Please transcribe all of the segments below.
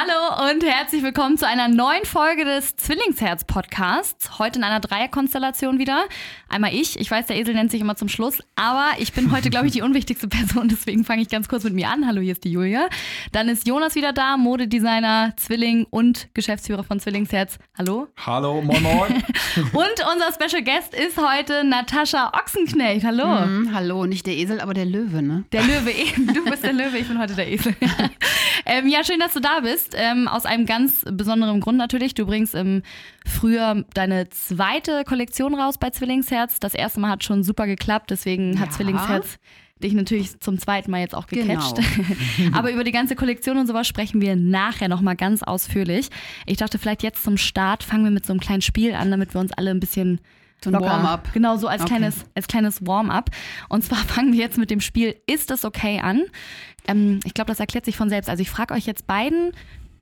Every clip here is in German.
Hallo und herzlich willkommen zu einer neuen Folge des Zwillingsherz-Podcasts. Heute in einer Dreierkonstellation wieder. Einmal ich, ich weiß, der Esel nennt sich immer zum Schluss, aber ich bin heute, glaube ich, die unwichtigste Person, deswegen fange ich ganz kurz mit mir an. Hallo, hier ist die Julia. Dann ist Jonas wieder da, Modedesigner, Zwilling und Geschäftsführer von Zwillingsherz. Hallo. Hallo, moin moin. und unser Special Guest ist heute Natascha Ochsenknecht. Hallo. Mm, hallo, nicht der Esel, aber der Löwe, ne? Der Löwe eben. Du bist der Löwe, ich bin heute der Esel. ähm, ja, schön, dass du da bist. Ähm, aus einem ganz besonderen Grund natürlich. Du bringst im Frühjahr deine zweite Kollektion raus bei Zwillingsherz. Das erste Mal hat schon super geklappt, deswegen hat Ja. Zwillingsherz dich natürlich zum zweiten Mal jetzt auch gecatcht. Genau. Aber über die ganze Kollektion und sowas sprechen wir nachher nochmal ganz ausführlich. Ich dachte, vielleicht jetzt zum Start fangen wir mit so einem kleinen Spiel an, damit wir uns alle ein bisschen So ein Warm-up. Genau, so als Okay. kleines, als kleines Warm-up. Und zwar fangen wir jetzt mit dem Spiel Ist es okay an? Ähm, ich glaube, das erklärt sich von selbst. Also ich frage euch jetzt beiden,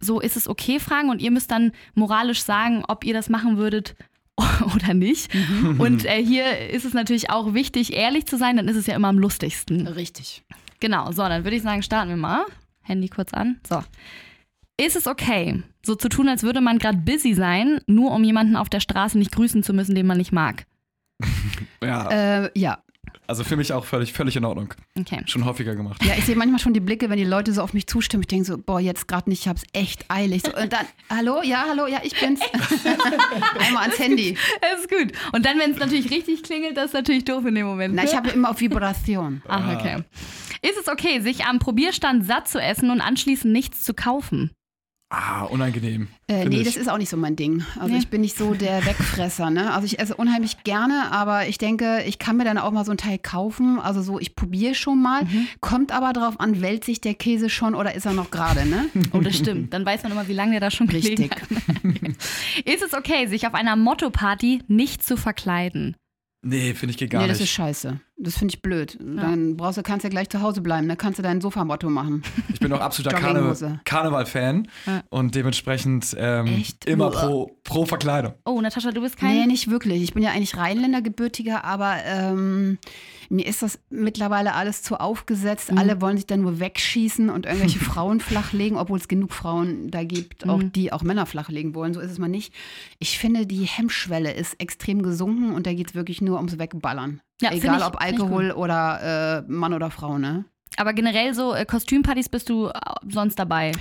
so ist es okay fragen und ihr müsst dann moralisch sagen, ob ihr das machen würdet oder nicht. Mhm. Und äh, hier ist es natürlich auch wichtig, ehrlich zu sein, dann ist es ja immer am lustigsten. Richtig. Genau, so, dann würde ich sagen, starten wir mal. Handy kurz an. So. Ist es okay, so zu tun, als würde man gerade busy sein, nur um jemanden auf der Straße nicht grüßen zu müssen, den man nicht mag? Ja, Äh, ja. also für mich auch völlig, völlig in Ordnung. Okay. Schon häufiger gemacht. Ja, ich sehe manchmal schon die Blicke, wenn die Leute so auf mich zustimmen. Ich denke so, boah, jetzt gerade nicht, ich hab's echt eilig. So, und dann, hallo, ja, hallo, ja, ich bin's. Einmal ans Handy. Das ist gut. Und dann, wenn es natürlich richtig klingelt, das ist natürlich doof in dem Moment. Na, ich habe immer auf Vibration. Ach, okay. Ist es okay, sich am Probierstand satt zu essen und anschließend nichts zu kaufen? Ah, unangenehm. Äh, nee, ich. das ist auch nicht so mein Ding. Also Nee. ich bin nicht so der Wegfresser. Ne? Also ich esse unheimlich gerne, aber ich denke, ich kann mir dann auch mal so ein Teil kaufen. Also so, ich probiere schon mal. Mhm. Kommt aber drauf an, wälzt sich der Käse schon oder ist er noch gerade, ne? Oh, das stimmt. Dann weiß man immer, wie lange der da schon Richtig. hat. ist es okay, sich auf einer Motto-Party nicht zu verkleiden? Nee, finde ich geht gar nee, das ist nicht. scheiße. Das finde ich blöd. Dann brauchst du, kannst du ja gleich zu Hause bleiben. Dann kannst du dein Sofamotto machen. Ich bin auch absoluter. Karne Karneval-Fan Ja. und dementsprechend ähm, immer pro, pro Verkleidung. Oh, Natascha, du bist kein. Nee, nicht wirklich. Ich bin ja eigentlich Rheinländer gebürtiger, aber ähm, mir ist das mittlerweile alles zu aufgesetzt. Mhm. Alle wollen sich dann nur wegschießen und irgendwelche Frauen flachlegen, obwohl es genug Frauen da gibt, auch Mhm. die auch Männer flachlegen wollen. So ist es mal nicht. Ich finde, die Hemmschwelle ist extrem gesunken und da geht es wirklich nur ums Wegballern. Ja, Egal ich- ob Alkohol oder äh, Mann oder Frau, ne? Aber generell so äh, Kostümpartys bist du äh, sonst dabei.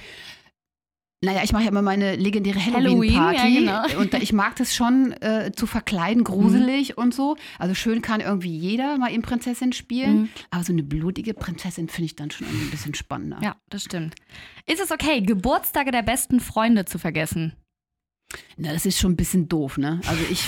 Naja, ich mache ja immer meine legendäre Halloween, Halloween-Party. ja, genau. Und ich mag das schon äh, zu verkleiden, gruselig und so. Also schön kann irgendwie jeder mal eben Prinzessin spielen. Mhm. Aber so eine blutige Prinzessin finde ich dann schon irgendwie ein bisschen spannender. Ja, das stimmt. Ist es okay, Geburtstage der besten Freunde zu vergessen? Na, das ist schon ein bisschen doof, ne? Also ich,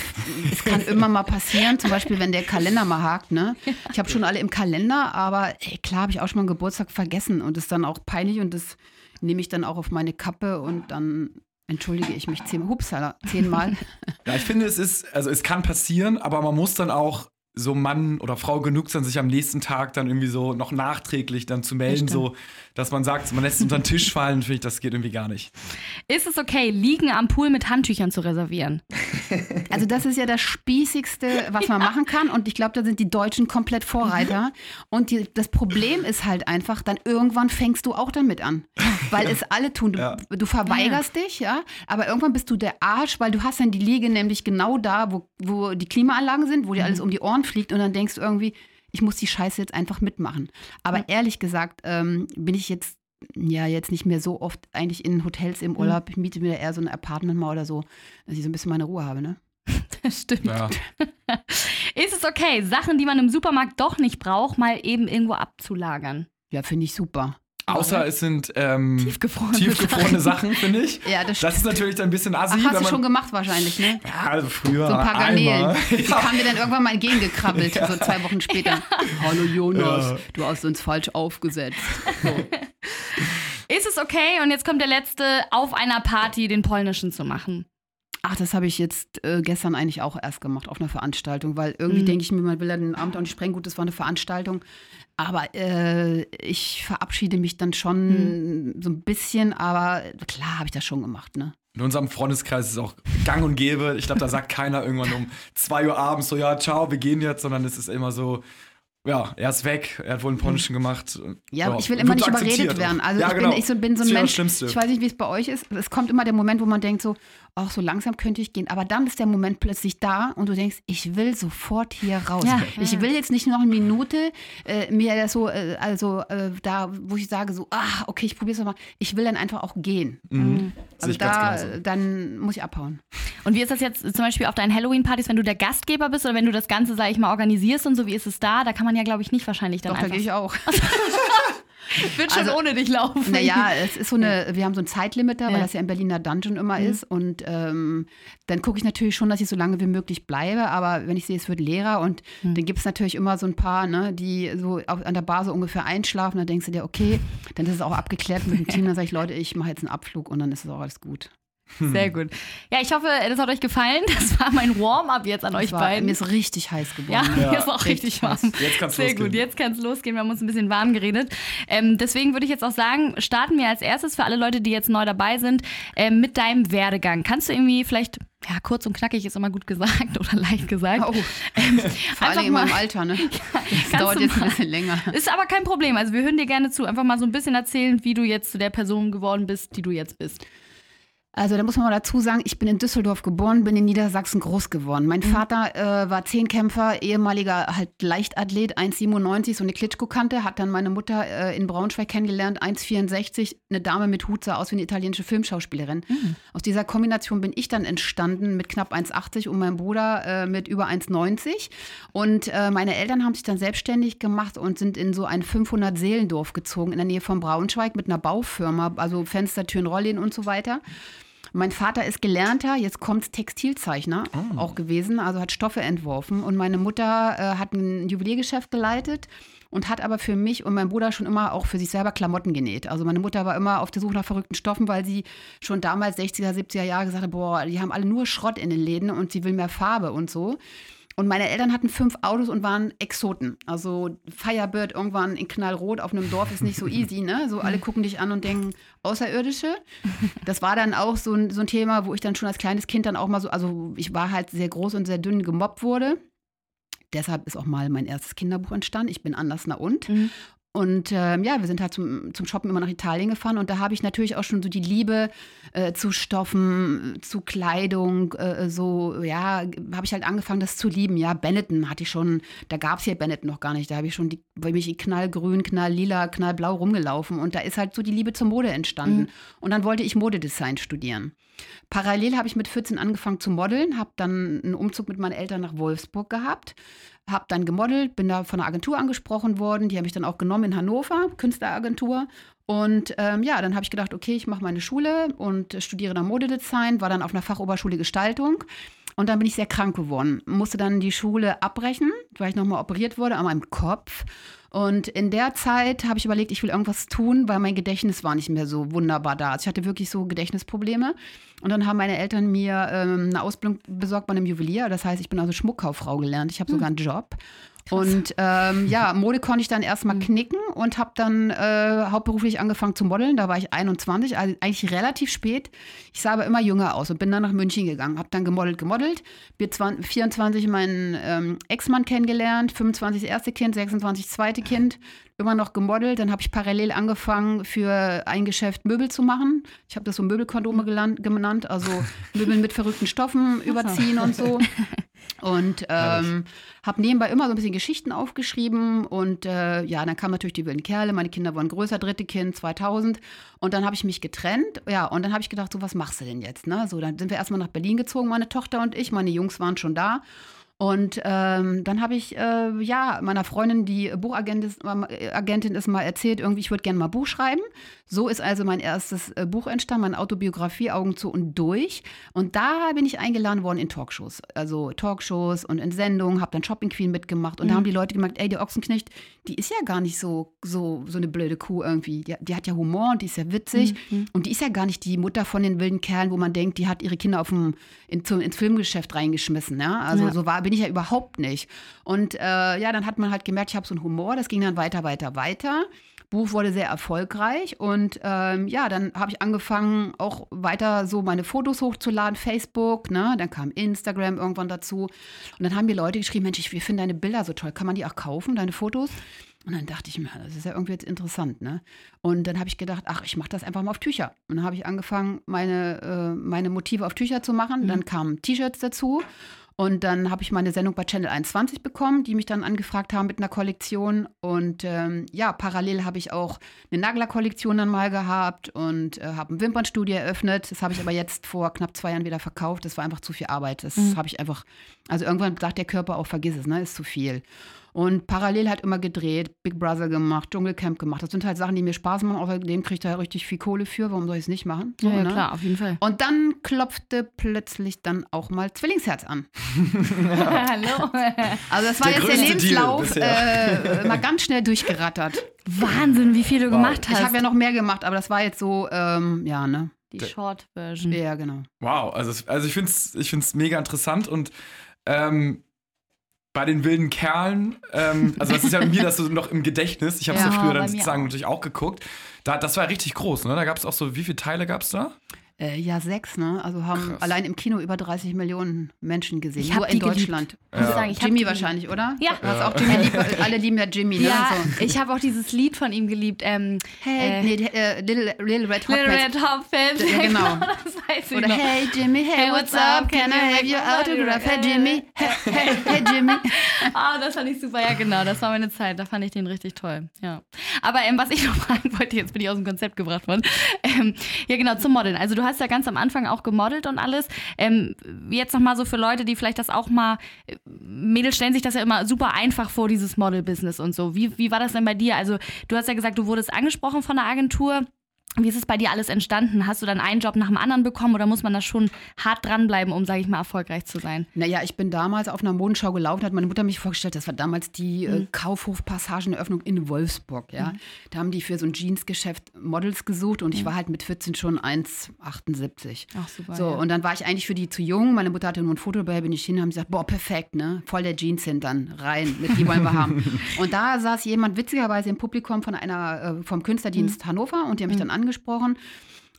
es kann immer mal passieren, zum Beispiel, wenn der Kalender mal hakt, ne? Ich habe schon alle im Kalender, aber ey, klar habe ich auch schon mal einen Geburtstag vergessen und ist dann auch peinlich und das nehme ich dann auch auf meine Kappe und dann entschuldige ich mich zehnmal, hupsala, zehnmal. Ja, ich finde, es ist, also es kann passieren, aber man muss dann auch so Mann oder Frau genug sein, sich am nächsten Tag dann irgendwie so noch nachträglich dann zu melden, so, dass man sagt, man lässt es unter den Tisch fallen, finde ich, das geht irgendwie gar nicht. Ist es okay, Liegen am Pool mit Handtüchern zu reservieren? Also das ist ja das Spießigste, was man machen kann. Und ich glaube, da sind die Deutschen komplett Vorreiter. Und die, das Problem ist halt einfach, dann irgendwann fängst du auch damit an. Weil es alle tun. Du, Ja. du verweigerst dich, ja. Aber irgendwann bist du der Arsch, weil du hast dann die Liege nämlich genau da, wo, wo die Klimaanlagen sind, wo dir alles um die Ohren fliegt. Und dann denkst du irgendwie, ich muss die Scheiße jetzt einfach mitmachen. Aber ehrlich gesagt, ähm, bin ich jetzt ja jetzt nicht mehr so oft eigentlich in Hotels im Urlaub. Ich miete mir da eher so ein Apartment mal oder so, dass ich so ein bisschen meine Ruhe habe, ne? Das stimmt. Ja. Ist es okay, Sachen, die man im Supermarkt doch nicht braucht, mal eben irgendwo abzulagern? Ja, finde ich super. Außer es sind ähm, Tiefgefrorene tiefgefrorene Sachen, finde ich. Ja, das, Das ist natürlich dann ein bisschen assi, Ach, hast wenn du schon gemacht wahrscheinlich, ne? Ja, also früher. So ein paar Garnelen. einmal. Die kamen mir dann irgendwann mal entgegengekrabbelt, so zwei Wochen später. Hallo Jonas, Ja. du hast uns falsch aufgesetzt. Ist es okay, und jetzt kommt der letzte, auf einer Party den polnischen zu machen? Ach, das habe ich jetzt äh, gestern eigentlich auch erst gemacht auf einer Veranstaltung, weil irgendwie Mhm. denke ich mir, man will ja den Abend auch nicht sprengen. Gut, das war eine Veranstaltung. Aber äh, ich verabschiede mich dann schon so ein bisschen, aber klar habe ich das schon gemacht, ne? In unserem Freundeskreis ist es auch gang und gäbe. Ich glaube, da sagt keiner irgendwann um 2 Uhr abends so, ja, ciao, wir gehen jetzt, sondern es ist immer so, ja, er ist weg, er hat wohl ein Polnischen gemacht. Ja, ich will immer nicht überredet werden. Also Ja, ich, genau. bin, ich so, bin so ein ja Mensch, ich weiß nicht, wie es bei euch ist. Es kommt immer der Moment, wo man denkt so, ach, so langsam könnte ich gehen. Aber dann ist der Moment plötzlich da und du denkst, ich will sofort hier raus. Ja, ich will jetzt nicht noch eine Minute äh, mir das so, äh, also äh, da, wo ich sage so, ah, okay, ich probiere es nochmal. Ich will dann einfach auch gehen. Mhm. Sehe Also da, dann muss ich abhauen. Und wie ist das jetzt zum Beispiel auf deinen Halloween-Partys, wenn du der Gastgeber bist oder wenn du das Ganze, sag ich mal, organisierst und so, wie ist es da? Da kann man ja, glaube ich, nicht wahrscheinlich dann Doch, da einfach. gehe ich auch. Wird schon Also- ohne dich laufen. Naja, es ist so eine, wir haben so ein Zeitlimit da, weil Ja. das ja im Berliner Dungeon immer ist. Und ähm, dann gucke ich natürlich schon, dass ich so lange wie möglich bleibe. Aber wenn ich sehe, es wird leerer und dann gibt es natürlich immer so ein paar, ne, die so auf, an der Bar so ungefähr einschlafen. Dann denkst du dir, okay, dann ist es auch abgeklärt mit dem Team. Dann sage ich, Leute, ich mache jetzt einen Abflug und dann ist es auch alles gut. Sehr gut. Ja, ich hoffe, das hat euch gefallen. Das war mein Warm-up jetzt an euch Es war, beiden. mir ist richtig heiß Ja, geworden. mir ist auch richtig richtig warm. Jetzt kann's Sehr losgehen. gut, jetzt kann es losgehen. Wir haben uns ein bisschen warm geredet. Ähm, deswegen würde ich jetzt auch sagen, starten wir als erstes für alle Leute, die jetzt neu dabei sind, ähm, mit deinem Werdegang. Kannst du irgendwie vielleicht, ja, kurz und knackig ist immer gut gesagt oder leicht gesagt. Oh, Ähm, vor allem in meinem Alter, ne? Das kannst dauert jetzt ein mal- bisschen länger. Ist aber kein Problem. Also wir hören dir gerne zu. Einfach mal so ein bisschen erzählen, wie du jetzt zu der Person geworden bist, die du jetzt bist. Also da muss man mal dazu sagen, ich bin in Düsseldorf geboren, bin in Niedersachsen groß geworden. Mein Mhm. Vater äh, war Zehnkämpfer, ehemaliger halt Leichtathlet, 1,97, so eine Klitschko-Kante, hat dann meine Mutter äh, in Braunschweig kennengelernt, 1,64, eine Dame mit Hut sah aus wie eine italienische Filmschauspielerin. Mhm. Aus dieser Kombination bin ich dann entstanden mit knapp 1,80 und mein Bruder äh, mit über 1,90. Und äh, meine Eltern haben sich dann selbstständig gemacht und sind in so ein 500-Seelendorf gezogen in der Nähe von Braunschweig mit einer Baufirma, also Fenster, Türen, Rollläden und so weiter. Mein Vater ist gelernter, jetzt kommt Textilzeichner auch gewesen, also hat Stoffe entworfen. Und meine Mutter äh, hat ein Juweliergeschäft geleitet und hat aber für mich und meinen Bruder schon immer auch für sich selber Klamotten genäht. Also meine Mutter war immer auf der Suche nach verrückten Stoffen, weil sie schon damals 60er, 70er Jahre gesagt hat, boah, die haben alle nur Schrott in den Läden und sie will mehr Farbe und so. Und meine Eltern hatten fünf Autos und waren Exoten. Also Firebird irgendwann in Knallrot auf einem Dorf ist nicht so easy, ne? So alle gucken dich an und denken, Außerirdische. Das war dann auch so ein, so ein Thema, wo ich dann schon als kleines Kind dann auch mal so, also ich war halt sehr groß und sehr dünn gemobbt wurde. Deshalb ist auch mal mein erstes Kinderbuch entstanden. Ich bin anders na und. Mhm. Und ähm, ja, wir sind halt zum, zum Shoppen immer nach Italien gefahren und da habe ich natürlich auch schon so die Liebe äh, zu Stoffen, zu Kleidung, äh, so, ja, habe ich halt angefangen, das zu lieben. Ja, Benetton hatte ich schon, da gab es hier Benetton noch gar nicht. Da habe ich schon, die, weil mich knallgrün, knalllila, knallblau rumgelaufen und da ist halt so die Liebe zur Mode entstanden. Und dann wollte ich Modedesign studieren. Parallel habe ich mit 14 angefangen zu modeln, habe dann einen Umzug mit meinen Eltern nach Wolfsburg gehabt, habe dann gemodelt, bin da von einer Agentur angesprochen worden, die haben mich dann auch genommen in Hannover, Künstleragentur. Und ähm, ja, dann habe ich gedacht, okay, ich mache meine Schule und studiere dann Modedesign, war dann auf einer Fachoberschule Gestaltung. Und dann bin ich sehr krank geworden, musste dann die Schule abbrechen, weil ich nochmal operiert wurde an meinem Kopf. Und in der Zeit habe ich überlegt, ich will irgendwas tun, weil mein Gedächtnis war nicht mehr so wunderbar da. Also ich hatte wirklich so Gedächtnisprobleme. Und dann haben meine Eltern mir ähm, eine Ausbildung besorgt bei einem Juwelier. Das heißt, ich bin also Schmuckkauffrau gelernt. Ich habe sogar einen Job. Und ähm, ja, Mode konnte ich dann erstmal knicken und habe dann äh, hauptberuflich angefangen zu modeln. Da war ich 21, also eigentlich relativ spät. Ich sah aber immer jünger aus und bin dann nach München gegangen. Habe dann gemodelt, gemodelt. Bin 20, 24 meinen ähm, Ex-Mann kennengelernt, 25 das erste Kind, 26 das zweite Kind. Immer noch gemodelt. Dann habe ich parallel angefangen, für ein Geschäft Möbel zu machen. Ich habe das so Möbelkondome genannt, also Möbel mit verrückten Stoffen überziehen und so. Und ähm, habe nebenbei immer so ein bisschen Geschichten aufgeschrieben. Und äh, ja, dann kamen natürlich die wilden Kerle. Meine Kinder wurden größer, dritte Kind 2000. Und dann habe ich mich getrennt. Ja, und dann habe ich gedacht, so, was machst du denn jetzt? Ne? So, dann sind wir erstmal nach Berlin gezogen, meine Tochter und ich. Meine Jungs waren schon da. Und ähm, dann habe ich äh, ja meiner Freundin, die Buchagentin ist, äh, Agentin ist, mal erzählt, irgendwie, ich würde gerne mal Buch schreiben. So ist also mein erstes äh, Buch entstanden, meine Autobiografie Augen zu und durch. Und da bin ich eingeladen worden in Talkshows. Also Talkshows und in Sendungen, habe dann Shopping Queen mitgemacht. Und da haben die Leute gemerkt, ey, die Ochsenknecht, die ist ja gar nicht so, so, so eine blöde Kuh irgendwie. Die, die hat ja Humor und die ist ja witzig. Und die ist ja gar nicht die Mutter von den wilden Kerlen, wo man denkt, die hat ihre Kinder auf dem, in, zu, ins Filmgeschäft reingeschmissen. Ja? Also Ja. so war, bin ich ja überhaupt nicht. Und äh, ja, dann hat man halt gemerkt, ich habe so einen Humor, das ging dann weiter, weiter, weiter. Buch wurde sehr erfolgreich und ähm, ja, dann habe ich angefangen, auch weiter so meine Fotos hochzuladen, Facebook, ne? Dann kam Instagram irgendwann dazu. Und dann haben mir Leute geschrieben, Mensch, ich, wir finden deine Bilder so toll. Kann man die auch kaufen, deine Fotos? Und dann dachte ich mir, das ist ja irgendwie jetzt interessant, ne? Und dann habe ich gedacht, ach, ich mache das einfach mal auf Tücher. Und dann habe ich angefangen, meine, äh, meine Motive auf Tücher zu machen. Mhm. Dann kamen T-Shirts dazu. Und dann habe ich meine Sendung bei Channel 21 bekommen, die mich dann angefragt haben mit einer Kollektion. Und ähm, ja, parallel habe ich auch eine Nagler-Kollektion dann mal gehabt und äh, habe ein Wimpernstudio eröffnet. Das habe ich aber jetzt vor knapp zwei Jahren wieder verkauft. Das war einfach zu viel Arbeit. Das Mhm. habe ich einfach, also irgendwann sagt der Körper auch, vergiss es, ne, ist zu viel. Und parallel halt immer gedreht, Big Brother gemacht, Dschungelcamp gemacht. Das sind halt Sachen, die mir Spaß machen. Außerdem kriege ich da richtig viel Kohle für. Warum soll ich es nicht machen? So, Ja, ja ne? klar, auf jeden Fall. Und dann klopfte plötzlich dann auch mal Zwillingsherz an. Hallo. Also das war Der jetzt der Lebenslauf äh, mal ganz schnell durchgerattert. Wahnsinn, wie viel du Wow. gemacht Ich hast. habe ja noch mehr gemacht, aber das war jetzt so, ähm, ja, ne? die Short-Version. Ja, genau. Wow, also, also ich finde es ich find's mega interessant und ähm, bei den wilden Kerlen, ähm, also das ist ja mir das so noch im Gedächtnis. Ich habe es ja, Ja, früher dann sozusagen auch. natürlich auch geguckt. Da, das war richtig groß, ne? Da gab es auch so, wie viele Teile gab es da? Äh, ja, sechs, ne? Also haben Krass. allein im Kino über 30 Millionen Menschen gesehen. Ich Nur hab in. Deutschland. Ich Ja. sagen, ich Jimmy wahrscheinlich, oder? Ja. Du hast auch Jimmy lieb, alle lieben ja Jimmy, ne? Ja, So. ich habe auch dieses Lied von ihm geliebt. Ähm, Hey, äh, nee, äh, Little, Little Red Hot Little. Red Hot Pants. Ja, genau. das Oder noch. Hey Jimmy, hey, what's up? Can I have your autograph? Hey Jimmy, hey, hey, hey Jimmy. Ah, das fand ich super. Ja, genau. Das war meine Zeit. Da fand ich den richtig toll. Ja. Aber ähm, was ich noch fragen wollte, jetzt bin ich aus dem Konzept gebracht worden. Ähm, ja, genau, zum Modeln. Also du hast ja ganz am Anfang auch gemodelt und alles. Ähm, jetzt nochmal so für Leute, die vielleicht das auch mal, äh, Mädels stellen sich das ja immer super einfach vor, dieses Model-Business und so. Wie, wie war das denn bei dir? Also du hast ja gesagt, du wurdest angesprochen von der Agentur. Wie ist es bei dir alles entstanden? Hast du dann einen Job nach dem anderen bekommen oder muss man da schon hart dranbleiben, um, sage ich mal, erfolgreich zu sein? Naja, ich bin damals auf einer Modenschau gelaufen, hat meine Mutter mich vorgestellt, das war damals die Mhm. äh, Kaufhof-Passageneröffnung in Wolfsburg, ja. Da haben die für so ein Jeansgeschäft Models gesucht und ich war halt mit 14 schon 1,78. Ach, super. So, ja. und dann war ich eigentlich für die zu jung. Meine Mutter hatte nur ein Foto dabei, bin ich hin, haben gesagt, boah, perfekt, ne? Voll der Jeans-Hintern, rein, mit die wollen wir haben. Und da saß jemand witzigerweise im Publikum von einer, äh, vom Künstlerdienst Hannover und die haben mich dann angesprochen.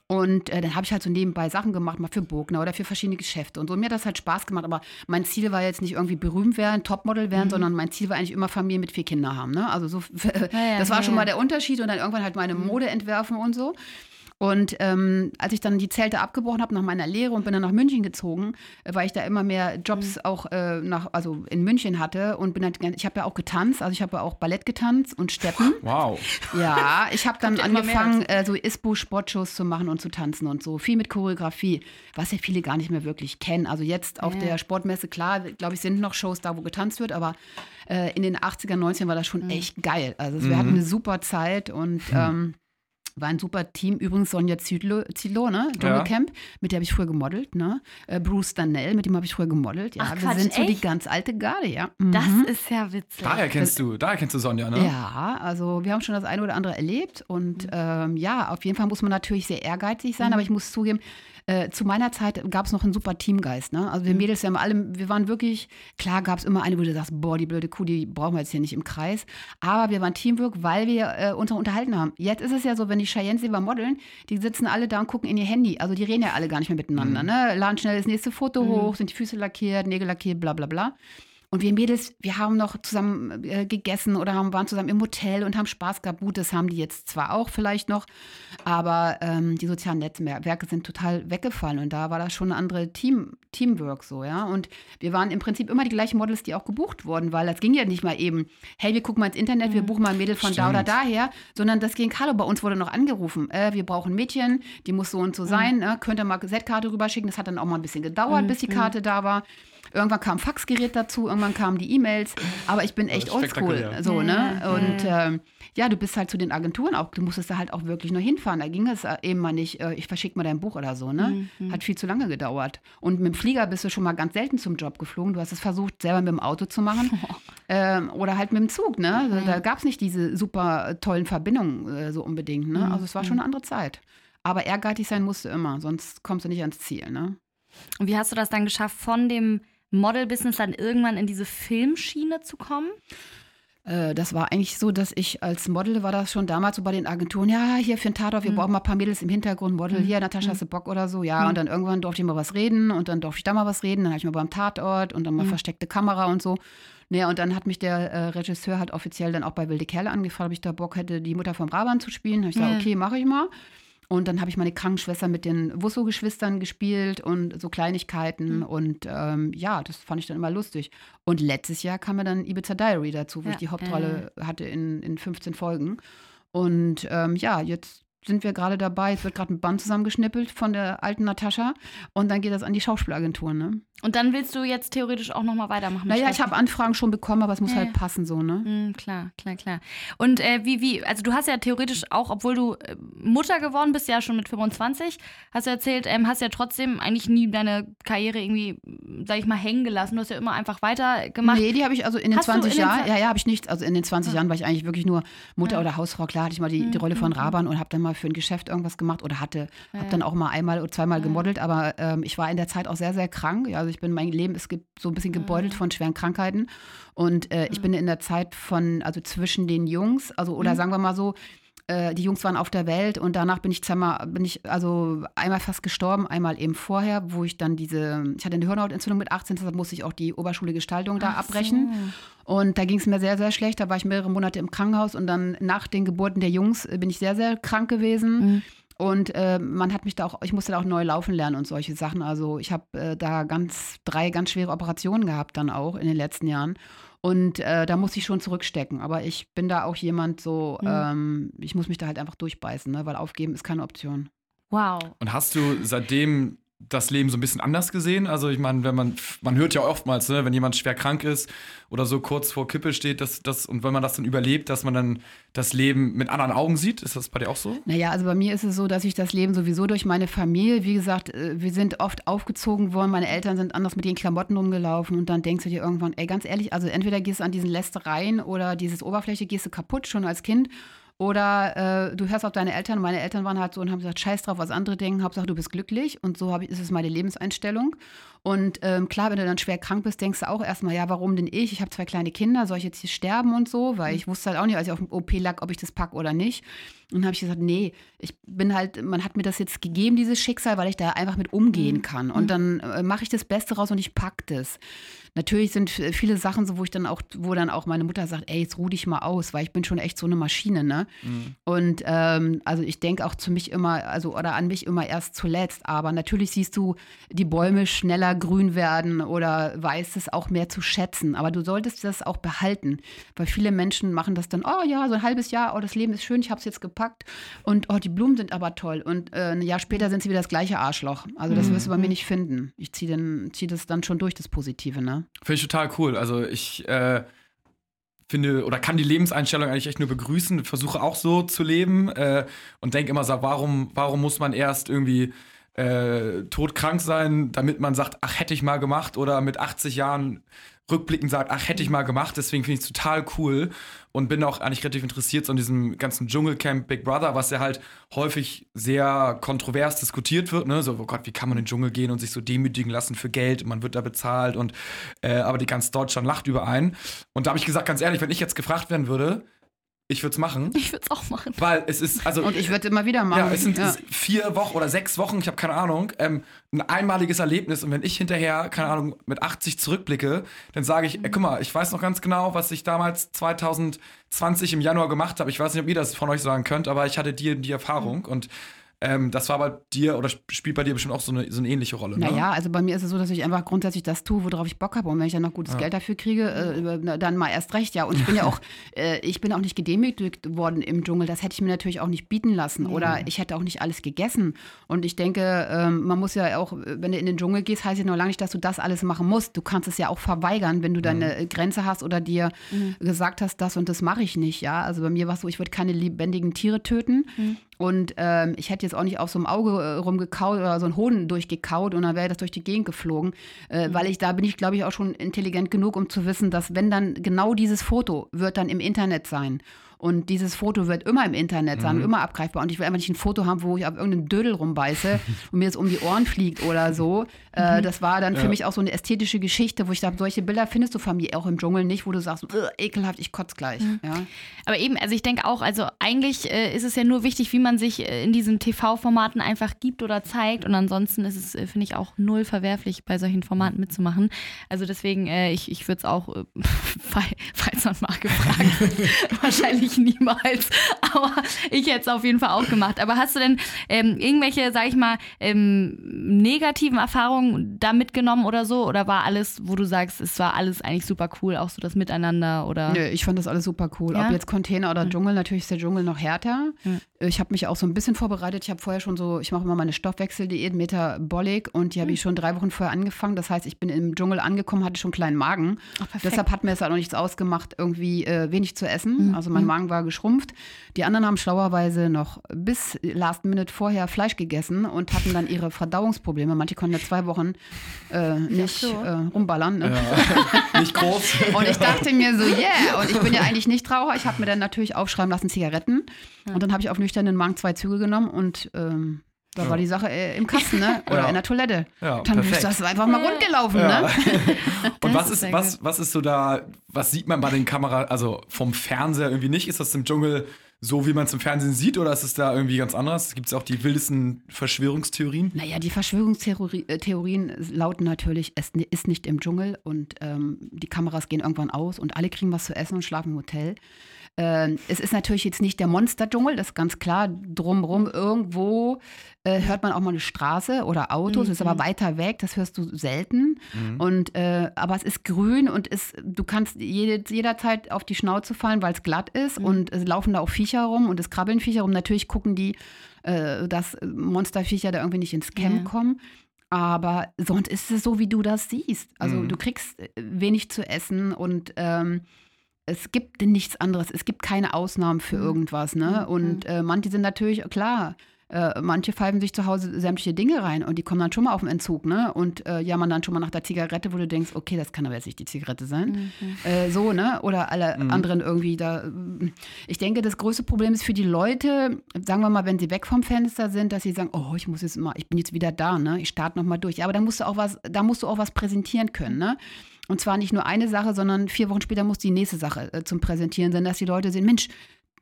Und äh, dann habe ich halt so nebenbei Sachen gemacht, mal für Burgner oder für verschiedene Geschäfte und so. Mir hat das halt Spaß gemacht, aber mein Ziel war jetzt nicht irgendwie berühmt werden, Topmodel werden, sondern mein Ziel war eigentlich immer Familie mit vier Kindern haben. Ne? Also so, ja, das war ja, schon ja. mal der Unterschied und dann irgendwann halt meine Mode entwerfen und so. Und ähm, als ich dann die Zelte abgebrochen habe nach meiner Lehre und bin dann nach München gezogen, äh, weil ich da immer mehr Jobs Mhm. auch äh, nach, also in München hatte und bin halt, gern- ich habe ja auch getanzt, also ich habe ja auch Ballett getanzt und Steppen. Wow. Ja, ich habe dann angefangen, äh, so ISPO-Sportshows zu machen und zu tanzen und so. Viel mit Choreografie, was ja viele gar nicht mehr wirklich kennen. Also jetzt auf Ja. der Sportmesse, klar, glaube ich, sind noch Shows da, wo getanzt wird, aber äh, in den 80er, 90ern war das schon Mhm. echt geil. Also wir hatten eine super Zeit und ähm, war ein super Team. Übrigens Sonja Zidlo, Zidlo ne? Dschungelcamp, mit der habe ich früher gemodelt, ne? Äh, Bruce Danell, mit dem habe ich früher gemodelt. Ja, Ach, wir Quatsch, sind so die echt? ganz alte Garde, ja. Das Mhm. ist ja witzig. Daher kennst du, daher kennst du Sonja, ne? Ja, also wir haben schon das eine oder andere erlebt und Mhm. ähm, ja, auf jeden Fall muss man natürlich sehr ehrgeizig sein, aber ich muss zugeben, äh, zu meiner Zeit gab es noch einen super Teamgeist. Ne? Mhm. Also wir Mädels, wir haben alle, wir waren wirklich, klar gab es immer eine, wo du sagst, boah, die blöde Kuh, die brauchen wir jetzt hier nicht im Kreis. Aber wir waren Teamwork, weil wir äh, uns unterhalten haben. Jetzt ist es ja so, wenn die Cheyenne sie beim Modeln, die sitzen alle da und gucken in ihr Handy. Also die reden ja alle gar nicht mehr miteinander. Ne? Laden schnell das nächste Foto hoch, sind die Füße lackiert, Nägel lackiert, bla bla bla. Und wir Mädels, wir haben noch zusammen äh, gegessen oder haben, waren zusammen im Hotel und haben Spaß gehabt. Gut, das haben die jetzt zwar auch vielleicht noch, aber ähm, die sozialen Netzwerke sind total weggefallen und da war das schon eine andere Team, Teamwork so, ja. Und wir waren im Prinzip immer die gleichen Models, die auch gebucht wurden, weil das ging ja nicht mal eben, hey, wir gucken mal ins Internet, wir buchen mal ein Mädel von da oder Stimmt. daher, sondern das ging, hallo, bei uns wurde noch angerufen, äh, wir brauchen Mädchen, die muss so und so sein, ne? könnt ihr mal Z-Karte rüberschicken. Das hat dann auch mal ein bisschen gedauert, bis die Karte da war. Irgendwann kam Faxgerät dazu, irgendwann kamen die E-Mails, aber ich bin echt oldschool. So, ne? Ja, Und ähm, ja, du bist halt zu den Agenturen auch, du musstest da halt auch wirklich nur hinfahren. Da ging es äh, eben mal nicht, äh, ich verschicke mal dein Buch oder so, ne? Hat viel zu lange gedauert. Und mit dem Flieger bist du schon mal ganz selten zum Job geflogen. Du hast es versucht, selber mit dem Auto zu machen. ähm, oder halt mit dem Zug, ne? Also, Da gab es nicht diese super tollen Verbindungen äh, so unbedingt, ne? Also es war schon eine andere Zeit. Aber ehrgeizig sein musst du immer, sonst kommst du nicht ans Ziel, ne? Und wie hast du das dann geschafft, von dem Model-Business dann irgendwann in diese Filmschiene zu kommen? Äh, das war eigentlich so, dass ich als Model war das schon damals so bei den Agenturen, ja, hier für den Tatort, wir Mhm. brauchen mal ein paar Mädels im Hintergrund, Model, Mhm. hier, Natascha, hast du Bock oder so, ja. Mhm. Und dann irgendwann durfte ich mal was reden und dann durfte ich da mal was reden, dann habe ich mal beim Tatort und dann mal Mhm. versteckte Kamera und so. Naja, und dann hat mich der äh, Regisseur halt offiziell dann auch bei Wilde Kerle angefragt, ob ich da Bock hätte, die Mutter vom Raban zu spielen. Da habe ich gesagt, okay, mache ich mal. Und dann habe ich meine Krankenschwester mit den Wusso-Geschwistern gespielt und so Kleinigkeiten. Mhm. Und ähm, ja, das fand ich dann immer lustig. Und letztes Jahr kam mir dann Ibiza Diary dazu, wo Ja. ich die Hauptrolle hatte in, in 15 Folgen. Und ähm, ja, jetzt sind wir gerade dabei. Es wird gerade ein Band zusammengeschnippelt von der alten Natascha. Und dann geht das an die Schauspielagentur. Ne? Und dann willst du jetzt theoretisch auch nochmal weitermachen? Naja, ich habe? Anfragen schon bekommen, aber es muss Ja, halt ja. passen so, ne? Mhm, klar, klar, klar. Und äh, wie, wie, also du hast ja theoretisch auch, obwohl du äh, Mutter geworden bist, ja schon mit 25, hast du erzählt, ähm, hast ja trotzdem eigentlich nie deine Karriere irgendwie, sag ich mal, hängen gelassen. Du hast ja immer einfach weitergemacht. Nee, die habe ich also in den Hast du 20 in den Jahren, ja, ja, habe ich nichts. Also in den 20 Ja. Jahren war ich eigentlich wirklich nur Mutter oder Hausfrau. Klar hatte ich mal die, die Mhm, Rolle von mhm, Raban und habe dann mal für ein Geschäft irgendwas gemacht oder hatte, Ja, habe ja. dann auch mal einmal oder zweimal Ja. gemodelt, aber ähm, ich war in der Zeit auch sehr, sehr krank. Ja, Also ich bin, mein Leben ist so ein bisschen gebeutelt Mhm. von schweren Krankheiten und äh, ich Mhm. bin in der Zeit von, also zwischen den Jungs, also oder Mhm. sagen wir mal so, äh, die Jungs waren auf der Welt und danach bin ich zweimal, bin ich also einmal fast gestorben, einmal eben vorher, wo ich dann diese, ich hatte eine Hirnhautentzündung mit 18, deshalb musste ich auch die Oberschule Gestaltung da Ach abbrechen. so. Und da ging es mir sehr, sehr schlecht. Da war ich mehrere Monate im Krankenhaus und dann nach den Geburten der Jungs äh, bin ich sehr, sehr krank gewesen. Mhm. Und äh, man hat mich da auch, ich musste da auch neu laufen lernen und solche Sachen. Also ich habe äh, da ganz, drei ganz schwere Operationen gehabt dann auch in den letzten Jahren. Und äh, da muss ich schon zurückstecken. Aber ich bin da auch jemand so, Mhm. ähm, ich muss mich da halt einfach durchbeißen, ne? weil aufgeben ist keine Option. Wow. Und hast du seitdem das Leben so ein bisschen anders gesehen? Also ich meine, wenn man, man hört ja oftmals, ne, wenn jemand schwer krank ist oder so kurz vor Kippe steht, dass das und wenn man das dann überlebt, dass man dann das Leben mit anderen Augen sieht. Ist das bei dir auch so? Naja, also bei mir ist es so, dass ich das Leben sowieso durch meine Familie, wie gesagt, äh, wir sind oft aufgezogen worden, meine Eltern sind anders mit den Klamotten rumgelaufen und dann denkst du dir irgendwann, ey, ganz ehrlich, also entweder gehst du an diesen Lästereien oder dieses Oberfläche gehst du kaputt schon als Kind oder äh, du hörst auf deine Eltern. Meine Eltern waren halt so und haben gesagt, scheiß drauf, was andere denken, Hauptsache du bist glücklich. Und so ich, ist es meine Lebenseinstellung. Und ähm, klar, wenn du dann schwer krank bist, denkst du auch erstmal, ja, warum denn ich? Ich habe zwei kleine Kinder, soll ich jetzt hier sterben und so? Weil ich wusste halt auch nicht, als ich auf dem OP lag, ob ich das packe oder nicht. Und dann habe ich gesagt, nee, ich bin halt, man hat mir das jetzt gegeben, dieses Schicksal, weil ich da einfach mit umgehen Mhm. kann. Und dann äh, mache ich das Beste raus und ich pack das. Natürlich sind viele Sachen so, wo ich dann auch, wo dann auch meine Mutter sagt, ey, jetzt ruh dich mal aus, weil ich bin schon echt so eine Maschine, ne? Und ähm, also ich denke auch zu mich immer, also oder an mich immer erst zuletzt. Aber natürlich siehst du die Bäume schneller grün werden oder weißt es auch mehr zu schätzen. Aber du solltest das auch behalten, weil viele Menschen machen das dann, oh ja, so ein halbes Jahr, oh, das Leben ist schön, ich habe es jetzt gepackt und oh, die Blumen sind aber toll. Und äh, ein Jahr später sind sie wieder das gleiche Arschloch. Also das wirst du bei mir nicht finden. Ich ziehe zieh das dann schon durch, das Positive, ne? Finde ich total cool. Also ich äh, finde oder kann die Lebenseinstellung eigentlich echt nur begrüßen. Versuche auch so zu leben äh, und denke immer so, warum, warum muss man erst irgendwie äh, todkrank sein, damit man sagt, ach, hätte ich mal gemacht oder mit 80 Jahren rückblickend sagt, ach, hätte ich mal gemacht. Deswegen finde ich es total cool und bin auch eigentlich relativ interessiert so an diesem ganzen Dschungelcamp Big Brother, was ja halt häufig sehr kontrovers diskutiert wird. Ne? So, oh Gott, wie kann man in den Dschungel gehen und sich so demütigen lassen für Geld und man wird da bezahlt und äh, aber die ganz Deutschland lacht über einen. Und da habe ich gesagt, ganz ehrlich, wenn ich jetzt gefragt werden würde, ich würde es machen, Ich würde es auch machen. weil es ist, also Und ich würde immer wieder machen. ja, es sind Ja. vier Wochen oder sechs Wochen, ich habe keine Ahnung, ähm, ein einmaliges Erlebnis. Und wenn ich hinterher, keine Ahnung, mit 80 zurückblicke, dann sage ich, ey, guck mal, ich weiß noch ganz genau, was ich damals 2020 im Januar gemacht habe. Ich weiß nicht, ob ihr das von euch sagen könnt, aber ich hatte die, die Erfahrung. Und ähm, das war bei dir oder spielt bei dir bestimmt auch so eine, so eine ähnliche Rolle. Ne? Naja, also bei mir ist es so, dass ich einfach grundsätzlich das tue, worauf ich Bock habe. Und wenn ich dann noch gutes Ja. Geld dafür kriege, äh, dann mal erst recht, ja. Und ich bin ja auch, äh, ich bin auch nicht gedemütigt worden im Dschungel. Das hätte ich mir natürlich auch nicht bieten lassen. Oder ich hätte auch nicht alles gegessen. Und ich denke, ähm, man muss ja auch, wenn du in den Dschungel gehst, heißt ja noch lange nicht, dass du das alles machen musst. Du kannst es ja auch verweigern, wenn du deine äh, Grenze hast oder dir gesagt hast, das und das mache ich nicht, ja. Also bei mir war es so, ich würde keine lebendigen Tiere töten. Und ähm, ich hätte jetzt auch nicht auf so einem Auge äh, rumgekaut oder so einen Hoden durchgekaut und dann wäre das durch die Gegend geflogen. Äh, Weil ich, da bin ich, glaube ich, auch schon intelligent genug, um zu wissen, dass wenn dann genau dieses Foto wird dann im Internet sein. Und dieses Foto wird immer im Internet sein, immer abgreifbar. Und ich will einfach nicht ein Foto haben, wo ich auf irgendeinen Dödel rumbeiße und mir das um die Ohren fliegt oder so. Äh, das war dann für Ja. mich auch so eine ästhetische Geschichte, wo ich dachte, solche Bilder findest du von mir auch im Dschungel nicht, wo du sagst, "Ugh, ekelhaft, ich kotz gleich. Ja. Aber eben, also ich denke auch, also eigentlich äh, ist es ja nur wichtig, wie man sich äh, in diesen TV-Formaten einfach gibt oder zeigt. Und ansonsten ist es, äh, finde ich, auch null verwerflich, bei solchen Formaten mitzumachen. Also deswegen, äh, ich, ich würde es auch, äh, fall- falls man mal gefragt wird, wahrscheinlich niemals. Aber ich hätte es auf jeden Fall auch gemacht. Aber hast du denn ähm, irgendwelche, sag ich mal, ähm, negativen Erfahrungen da mitgenommen oder so? Oder war alles, wo du sagst, es war alles eigentlich super cool, auch so das Miteinander oder? Nö, ich fand das alles super cool. Ja? Ob jetzt Container oder Dschungel, natürlich ist der Dschungel noch härter. Ich habe mich auch so ein bisschen vorbereitet. Ich habe vorher schon so, ich mache immer meine Stoffwechseldiät, Metabolic, und die habe ich schon drei Wochen vorher angefangen. Das heißt, ich bin im Dschungel angekommen, hatte schon einen kleinen Magen. perfekt. Deshalb hat mir es auch noch nichts ausgemacht, irgendwie äh, wenig zu essen. Also mein Magen war geschrumpft. Die anderen haben schlauerweise noch bis Last Minute vorher Fleisch gegessen und hatten dann ihre Verdauungsprobleme. Manche konnten ja zwei Wochen äh, nicht so. äh, rumballern. Ne? Nicht groß. Und ich dachte mir so, yeah. Und ich bin ja eigentlich nicht Raucher. Ich habe mir dann natürlich aufschreiben lassen Zigaretten. Und dann habe ich auf nüchternen Magen zwei Züge genommen und ähm, da war die Sache äh, im Kasten, ne? Oder Ja. in der Toilette. Ja, dann perfekt. ist das einfach mal rund gelaufen, Ja. ne? Und was ist was, was ist so da, was sieht man bei den Kameras, also vom Fernseher irgendwie nicht? Ist das im Dschungel so, wie man es im Fernsehen sieht, oder ist es da irgendwie ganz anders? Gibt es auch die wildesten Verschwörungstheorien? Naja, die Verschwörungstheorien lauten natürlich, es ist nicht im Dschungel und ähm, die Kameras gehen irgendwann aus und alle kriegen was zu essen und schlafen im Hotel. Ähm, es ist natürlich jetzt nicht der Monsterdschungel, das ist ganz klar. Drumrum irgendwo äh, hört man auch mal eine Straße oder Autos, ist aber weiter weg, das hörst du selten. Und, äh, aber es ist grün und ist, du kannst jede, jederzeit auf die Schnauze fallen, weil es glatt ist und es laufen da auch Viecher rum und es krabbeln Viecher rum. Natürlich gucken die, äh, dass Monsterviecher da irgendwie nicht ins Camp Ja. kommen. Aber sonst ist es so, wie du das siehst. Also Mhm. du kriegst äh, wenig zu essen und ähm, es gibt nichts anderes. Es gibt keine Ausnahmen für irgendwas. Ne? Und äh, manche sind natürlich, klar, äh, manche pfeifen sich zu Hause sämtliche Dinge rein und die kommen dann schon mal auf den Entzug. Ne? Und äh, jammern dann schon mal nach der Zigarette, wo du denkst, okay, das kann aber jetzt nicht die Zigarette sein. Äh, so, ne? Oder alle anderen irgendwie da. äh, Ich denke, das größte Problem ist für die Leute, sagen wir mal, wenn sie weg vom Fenster sind, dass sie sagen, oh, ich muss jetzt mal, ich bin jetzt wieder da, ne? Ich starte nochmal durch. Ja, aber da musst du auch was, da musst du auch was präsentieren können, ne? Und zwar nicht nur eine Sache, sondern vier Wochen später muss die nächste Sache äh, zum Präsentieren sein, dass die Leute sehen, Mensch,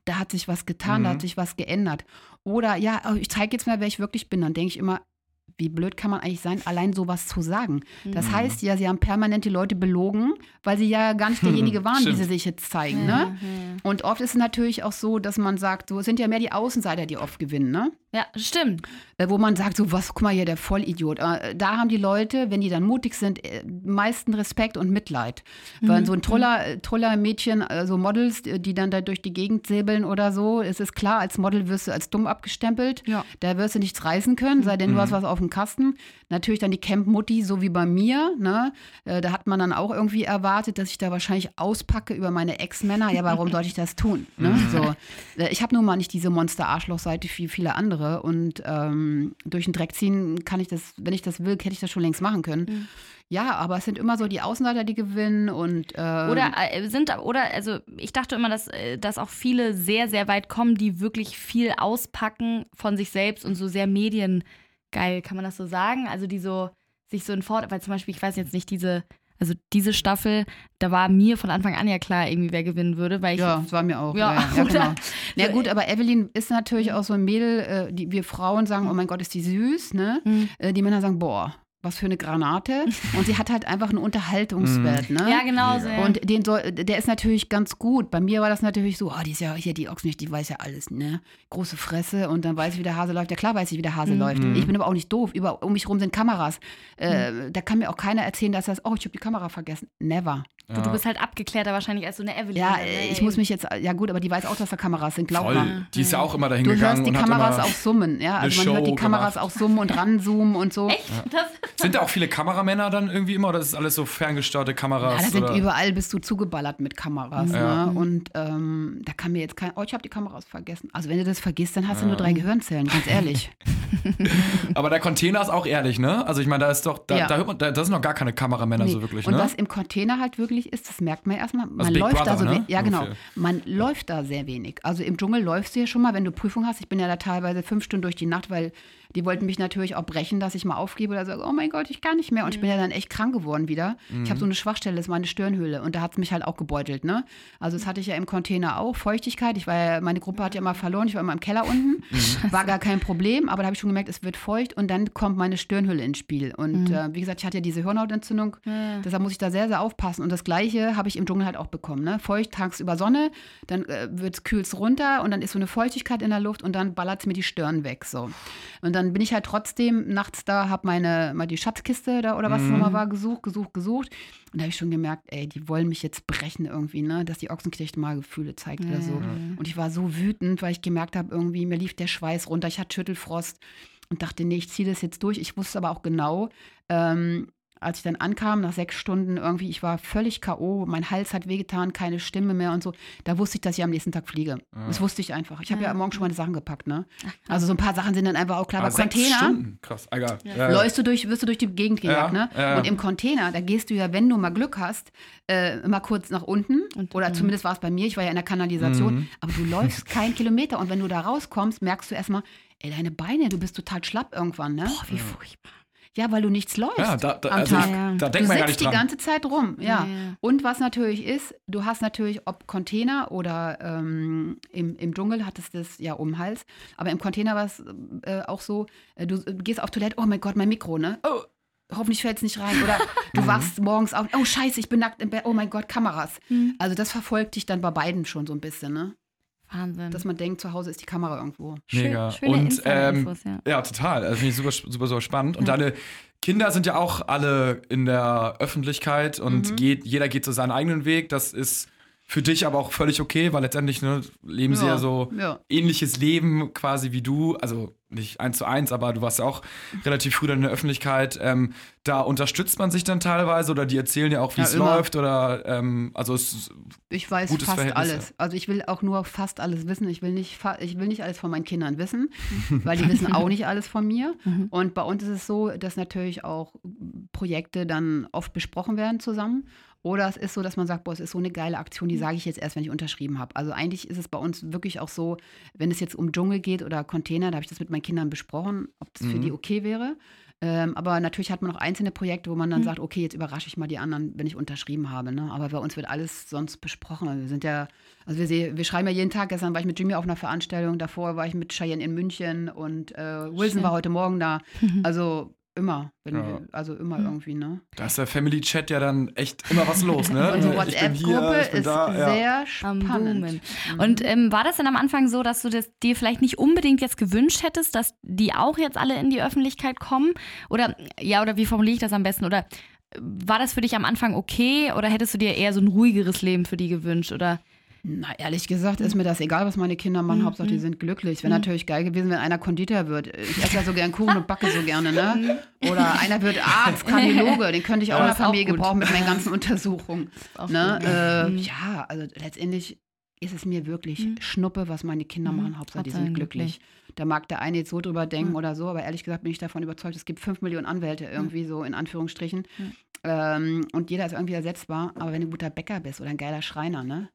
da hat sich was getan, da hat sich was geändert. Oder ja, oh, ich zeige jetzt mal, wer ich wirklich bin. Dann denke ich immer, wie blöd kann man eigentlich sein, allein sowas zu sagen? Das heißt ja, sie haben permanent die Leute belogen, weil sie ja gar nicht derjenige waren, wie sie sich jetzt zeigen. Ne? Und oft ist es natürlich auch so, dass man sagt, so es sind ja mehr die Außenseiter, die oft gewinnen, ne? Ja, stimmt. Äh, Wo man sagt, so was, guck mal hier, der Vollidiot. Äh, Da haben die Leute, wenn die dann mutig sind, äh, meisten Respekt und Mitleid. Weil so ein toller, toller Mädchen, so Models, äh, die dann da durch die Gegend säbeln oder so, es ist klar, als Model wirst du als dumm abgestempelt. Ja. Da wirst du nichts reißen können, sei denn du hast was auf dem Kasten. Natürlich dann die Camp-Mutti, so wie bei mir. Ne? Da hat man dann auch irgendwie erwartet, dass ich da wahrscheinlich auspacke über meine Ex-Männer. Ja, warum sollte ich das tun? Ne? So. Äh, Ich habe nun mal nicht diese Monster-Arschloch-Seite wie viele andere. Und ähm, durch den Dreck ziehen kann ich das, wenn ich das will, hätte ich das schon längst machen können. Ja, aber es sind immer so die Außenseiter, die gewinnen und ähm, Oder äh, sind oder also ich dachte immer, dass, äh, dass auch viele sehr, sehr weit kommen, die wirklich viel auspacken von sich selbst und so sehr mediengeil, kann man das so sagen? Also die so sich so in Fort, weil zum Beispiel, ich weiß jetzt nicht, diese, also diese Staffel, da war mir von Anfang an ja klar, irgendwie wer gewinnen würde, weil ich Ja, das war mir auch. Ja, Ja, ja, genau. Na gut, aber Evelyn ist natürlich auch so ein Mädel, äh, die wir Frauen sagen, oh mein Gott, ist die süß, ne? Mhm. Äh, die Männer sagen, boah, was für eine Granate. Und sie hat halt einfach einen Unterhaltungswert, ne? ja genau so. ja. Und den soll, der ist natürlich ganz gut. Bei mir war das natürlich so, oh, die ist ja hier, die Ochsenich, die weiß ja alles, ne? Große Fresse und dann weiß ich, wie der Hase läuft. Ja klar weiß ich, wie der Hase läuft. Ich bin aber auch nicht doof. Über, um mich rum sind Kameras. Äh, Da kann mir auch keiner erzählen, dass das, oh, ich habe die Kamera vergessen. Never. du, du bist halt abgeklärter wahrscheinlich als so eine Evelyn. Ja, ne? äh, ich muss mich jetzt, ja gut, aber die weiß auch, dass da Kameras sind, glaub mal. Voll. Die ist ja auch immer dahin Du hörst gegangen die und hat Kameras auch summen, ja. Also man Show hört die Kameras gemacht. auch summen und ranzoomen und so. Echt? Das, Sind da auch viele Kameramänner dann irgendwie immer oder ist es alles so ferngesteuerte Kameras? Ja, da sind überall bist du zugeballert mit Kameras. Ja. Ne? Und ähm, da kann mir jetzt kein, oh, ich habe die Kameras vergessen. Also wenn du das vergisst, dann hast du nur drei Gehirnzellen, ganz ehrlich. Aber der Container ist auch ehrlich, ne? Also ich meine, da ist doch, da, Ja. da hört man, da, da sind noch gar keine Kameramänner Nee. so wirklich, und ne? was im Container halt wirklich ist, das merkt man erstmal, man Also läuft da Brother, so ne? ja genau, man läuft da sehr wenig. Also im Dschungel läufst du ja schon mal, wenn du Prüfung hast. Ich bin ja da teilweise fünf Stunden durch die Nacht, weil die wollten mich natürlich auch brechen, dass ich mal aufgebe oder sage, oh mein Gott, ich kann nicht mehr. Und ich bin ja dann echt krank geworden wieder. Ich habe so eine Schwachstelle, das ist meine Stirnhöhle und da hat es mich halt auch gebeutelt. Ne? Also das hatte ich ja im Container auch, Feuchtigkeit. Ich war ja, meine Gruppe hat ja immer verloren, ich war immer im Keller unten. War gar kein Problem, aber da habe ich schon gemerkt, es wird feucht und dann kommt meine Stirnhülle ins Spiel. Und äh, wie gesagt, ich hatte ja diese Hirnhautentzündung, deshalb muss ich da sehr, sehr aufpassen. Und das Gleiche habe ich im Dschungel halt auch bekommen. Ne? Feucht tagsüber Sonne, dann äh, wird kühlt's runter und dann ist so eine Feuchtigkeit in der Luft und dann ballert es mir die Stirn weg. So. Und dann bin ich halt trotzdem nachts da, habe meine mal die Schatzkiste da oder was es nochmal war, gesucht, gesucht, gesucht. Und da habe ich schon gemerkt, ey, die wollen mich jetzt brechen irgendwie, ne? dass die Ochsenknecht mal Gefühle zeigt oder so. Und ich war so wütend, weil ich gemerkt habe, irgendwie, mir lief der Schweiß runter, ich hatte Schüttelfrost und dachte, nee, ich ziehe das jetzt durch. Ich wusste aber auch genau, ähm, als ich dann ankam, nach sechs Stunden irgendwie, ich war völlig K.O., mein Hals hat wehgetan, keine Stimme mehr und so. Da wusste ich, dass ich am nächsten Tag fliege. Das wusste ich einfach. Ich habe ja morgen schon meine Sachen gepackt, ne? Also so ein paar Sachen sind dann einfach auch klar. Aber sechs Container, Stunden? Krass, egal. Ja. Ja, läufst du durch, wirst du durch die Gegend gejagt, Ja, ne? Und im Container, da gehst du ja, wenn du mal Glück hast, äh, mal kurz nach unten. oder zumindest war es bei mir, ich war ja in der Kanalisation. Mhm. Aber du läufst keinen Kilometer. Und wenn du da rauskommst, merkst du erstmal, ey, deine Beine, du bist total schlapp irgendwann, ne? Boah, wie furchtbar. Ja, weil du nichts läufst. Ja, da, da, am also Tag. ich, Ja. da Du denkt man gar sitzt nicht die dran. ganze Zeit rum, ja. Ja. Und was natürlich ist, du hast natürlich, ob Container oder ähm, im, im Dschungel hattest du das ja um den Hals, aber im Container war es äh, auch so, äh, du äh, gehst auf Toilette, oh mein Gott, mein Mikro, ne? Oh, hoffentlich fällt es nicht rein. Oder du wachst morgens auf, oh scheiße, ich bin nackt im Bett, oh mein Gott, Kameras. Also das verfolgt dich dann bei beiden schon so ein bisschen, ne? Wahnsinn. Dass man denkt, zu Hause ist die Kamera irgendwo. Mega. Schön- schöne und ähm, ja. ja. total. Also finde ich super, super, super spannend. Und deine Kinder sind ja auch alle in der Öffentlichkeit und geht, jeder geht so seinen eigenen Weg. Das ist für dich aber auch völlig okay, weil letztendlich ne, leben sie Ja, ja so ja. ähnliches Leben quasi wie du. Also nicht eins zu eins, aber du warst ja auch relativ früh dann in der Öffentlichkeit. Ähm, da unterstützt man sich dann teilweise oder die erzählen ja auch, wie Ja, es immer. läuft oder ähm, also es Ich weiß Gutes fast Verhältnis, alles. Also ich will auch nur fast alles wissen. Ich will nicht, fa- ich will nicht alles von meinen Kindern wissen, weil die wissen auch nicht alles von mir. Und bei uns ist es so, dass natürlich auch Projekte dann oft besprochen werden zusammen. Oder es ist so, dass man sagt, boah, es ist so eine geile Aktion, die sage ich jetzt erst, wenn ich unterschrieben habe. Also eigentlich ist es bei uns wirklich auch so, wenn es jetzt um Dschungel geht oder Container, da habe ich das mit meinen Kindern besprochen, ob das für die okay wäre. Ähm, aber natürlich hat man auch einzelne Projekte, wo man dann sagt, okay, jetzt überrasche ich mal die anderen, wenn ich unterschrieben habe. Ne? Aber bei uns wird alles sonst besprochen. Also wir sind ja, also wir, wir schreiben ja jeden Tag. Gestern war ich mit Jimmy auf einer Veranstaltung, davor war ich mit Cheyenne in München und äh, Wilson Schön. war heute Morgen da. Also immer, wenn Ja. wir, also immer irgendwie, ne? da ist der Family Chat ja dann echt immer was los, ne? Unsere hier, WhatsApp-Gruppe ist da, ja. sehr Am spannend. Boomen. Und ähm, war das denn am Anfang so, dass du das dir vielleicht nicht unbedingt jetzt gewünscht hättest, dass die auch jetzt alle in die Öffentlichkeit kommen? Oder ja, oder wie formuliere ich das am besten? Oder äh, war das für dich am Anfang okay oder hättest du dir eher so ein ruhigeres Leben für die gewünscht? Oder Na, ehrlich gesagt ist mir das egal, was meine Kinder machen. Hauptsache, die sind glücklich. Wäre natürlich geil gewesen, wenn einer Konditor wird. Ich esse ja so gern Kuchen und backe so gerne, ne? Oder einer wird Arzt, Kardiologe. Den könnte ich auch Ja, in der Familie gebrauchen mit meinen ganzen Untersuchungen. Ne? Äh, ja, also letztendlich ist es mir wirklich Schnuppe, was meine Kinder machen. Hauptsache, die sind glücklich. Da mag der eine jetzt so drüber denken oder so, aber ehrlich gesagt bin ich davon überzeugt, es gibt fünf Millionen Anwälte irgendwie so in Anführungsstrichen. Ähm, und jeder ist irgendwie ersetzbar. Aber wenn du ein guter Bäcker bist oder ein geiler Schreiner, ne?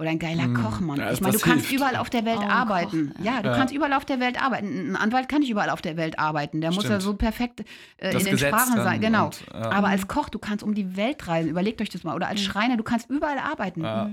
Oder ein geiler Kochmann. Ja, ich meine, du kannst hilft. überall auf der Welt Oh, arbeiten. Koch, ja, du Ja. kannst überall auf der Welt arbeiten. Ein Anwalt kann nicht überall auf der Welt arbeiten. Der muss ja Stimmt. so perfekt äh, in den Gesetz Sprachen sein. Genau. und, ja. Aber als Koch, du kannst um die Welt reisen. Überlegt euch das mal. Oder als Schreiner, du kannst überall arbeiten. Ja.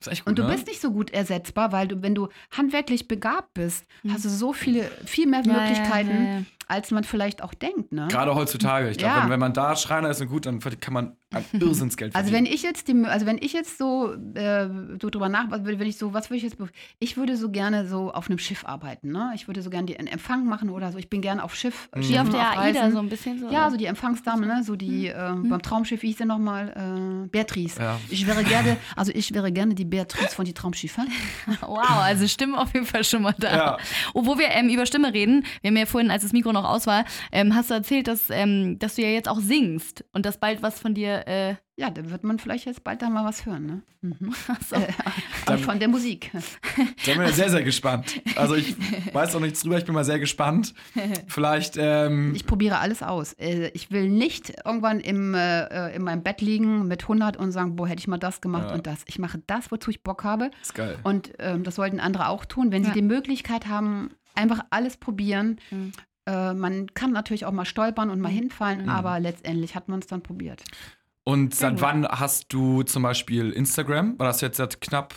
Ist echt gut, Und du ne? bist nicht so gut ersetzbar, weil du, wenn du handwerklich begabt bist, hast du so viele, viel mehr Ja, ja, Möglichkeiten, ja, ja. Als man vielleicht auch denkt. Ne? Gerade heutzutage. Ich glaube, Ja. wenn, wenn man da Schreiner ist und gut, dann kann man ein Irrsinnsgeld Also verdienen. wenn ich jetzt die, also wenn ich jetzt so, äh, so drüber nach, was würde- wenn ich so, was würde ich jetzt, ich würde so gerne so auf einem Schiff arbeiten, ne? Ich würde so gerne den Empfang machen oder so. Ich bin gerne auf Schiff. Mhm. wie auf der AIDA so ein bisschen so. Ja, oder? so die Empfangsdame, ne? So die äh, beim Traumschiff, wie hieß der nochmal? Äh, Beatrice. Ja. Ich wäre gerne, also ich wäre gerne die Beatrice von die Traumschiffe. Wow, also Stimme auf jeden Fall schon mal da. Ja. Obwohl wir ähm, über Stimme reden, wir haben ja vorhin, als das Mikro noch noch Auswahl, ähm, hast du erzählt, dass, ähm, dass du ja jetzt auch singst und dass bald was von dir. Äh, Ja, da wird man vielleicht jetzt bald da mal was hören, ne? Mhm. so. Äh, von der Musik. Da bin ich sehr, sehr gespannt. Also ich weiß noch nichts drüber, ich bin mal sehr gespannt. Vielleicht, ähm, Ich probiere alles aus. Äh, Ich will nicht irgendwann im, äh, in meinem Bett liegen mit 100 und sagen, boah, hätte ich mal das gemacht Ja. und das. Ich mache das, wozu ich Bock habe. ist geil. Und ähm, das sollten andere auch tun, wenn Ja. sie die Möglichkeit haben, einfach alles probieren. Mhm. Äh, man kann natürlich auch mal stolpern und mal hinfallen, Mhm. aber letztendlich hat man es dann probiert. Und seit wann hast du zum Beispiel Instagram? War das jetzt seit knapp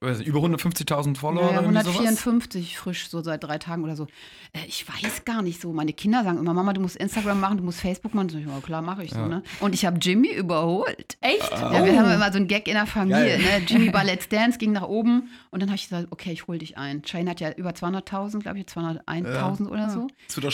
weiß nicht, über 150.000 Follower sowas? 154 frisch, so seit drei Tagen oder so. Äh, ich weiß gar nicht so. Meine Kinder sagen immer, Mama, du musst Instagram machen, du musst Facebook machen. So, ja, klar, mache ich so. Ja. Ne? Und ich habe Jimmy überholt. Echt? Ja, wir haben immer so einen Gag in der Familie. Oh. Ne? Jimmy bei Let's Dance ging nach oben und dann habe ich gesagt, okay, ich hole dich ein. Shane hat ja über 200.000, glaube ich, 201.000 oder so.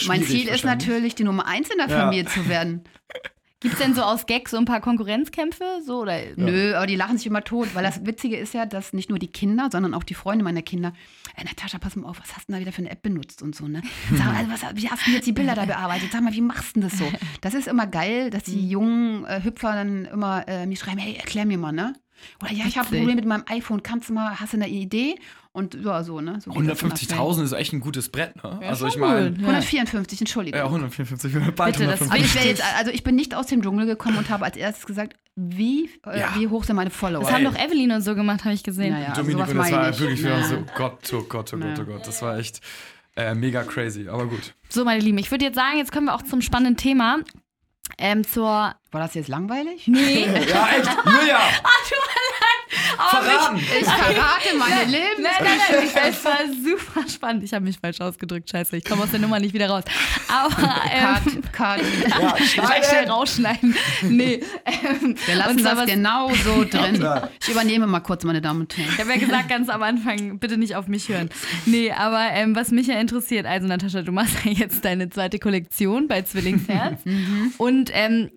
Mein Ziel ist natürlich, die Nummer eins in der Ja. Familie zu werden. Gibt es denn so aus Gag so ein paar Konkurrenzkämpfe? So, oder? Nö, aber die lachen sich immer tot, weil das Witzige ist ja, dass nicht nur die Kinder, sondern auch die Freunde meiner Kinder, äh, Natascha, pass mal auf, was hast du denn da wieder für eine App benutzt und so, ne? Sag mal, also, was, wie hast du jetzt die Bilder da bearbeitet? Sag mal, wie machst du denn das so? Das ist immer geil, dass die jungen äh, Hüpfer dann immer äh, mir schreiben, hey, erklär mir mal, ne? Oder ja, ich habe ein. Problem mit meinem iPhone, kannst du mal, hast du eine Idee? Und ja, so, ne? So geht das immer schnell. 150.000 ist echt ein gutes Brett, ne? Ja, also ich meine, gut. Ja. 154, Entschuldigung. ja, 154, bald Bitte, das 150. Also ich, jetzt, also ich bin nicht aus dem Dschungel gekommen und habe als erstes gesagt, wie, äh, Ja. wie hoch sind meine Follower? Das haben doch Evelyn und so gemacht, habe ich gesehen. Naja, Dominik, das war ich. wirklich für Na. uns so, Gott, oh Gott, oh Gott, oh Gott. Das war echt äh, mega crazy, aber gut. So, meine Lieben, ich würde jetzt sagen, jetzt kommen wir auch zum spannenden Thema. Ähm, zur. War das jetzt langweilig? Nee. Ja, echt, Julia! Verraten! Ich verrate meine Nein, Leben. nein, nein, es war super spannend. Ich habe mich falsch ausgedrückt, scheiße. Ich komme aus der Nummer nicht wieder raus. Aber ähm, Cut, cut. Ja, schnell schneiden! rausschneiden. Nee. Ähm, Wir lassen das was- genau so drin. Ja. Ich übernehme mal kurz, meine Damen und Herren. Ich habe ja gesagt ganz am Anfang, bitte nicht auf mich hören. Nee, aber ähm, was mich ja interessiert, also Natascha, du machst ja jetzt deine zweite Kollektion bei Zwillingsherz. und ähm,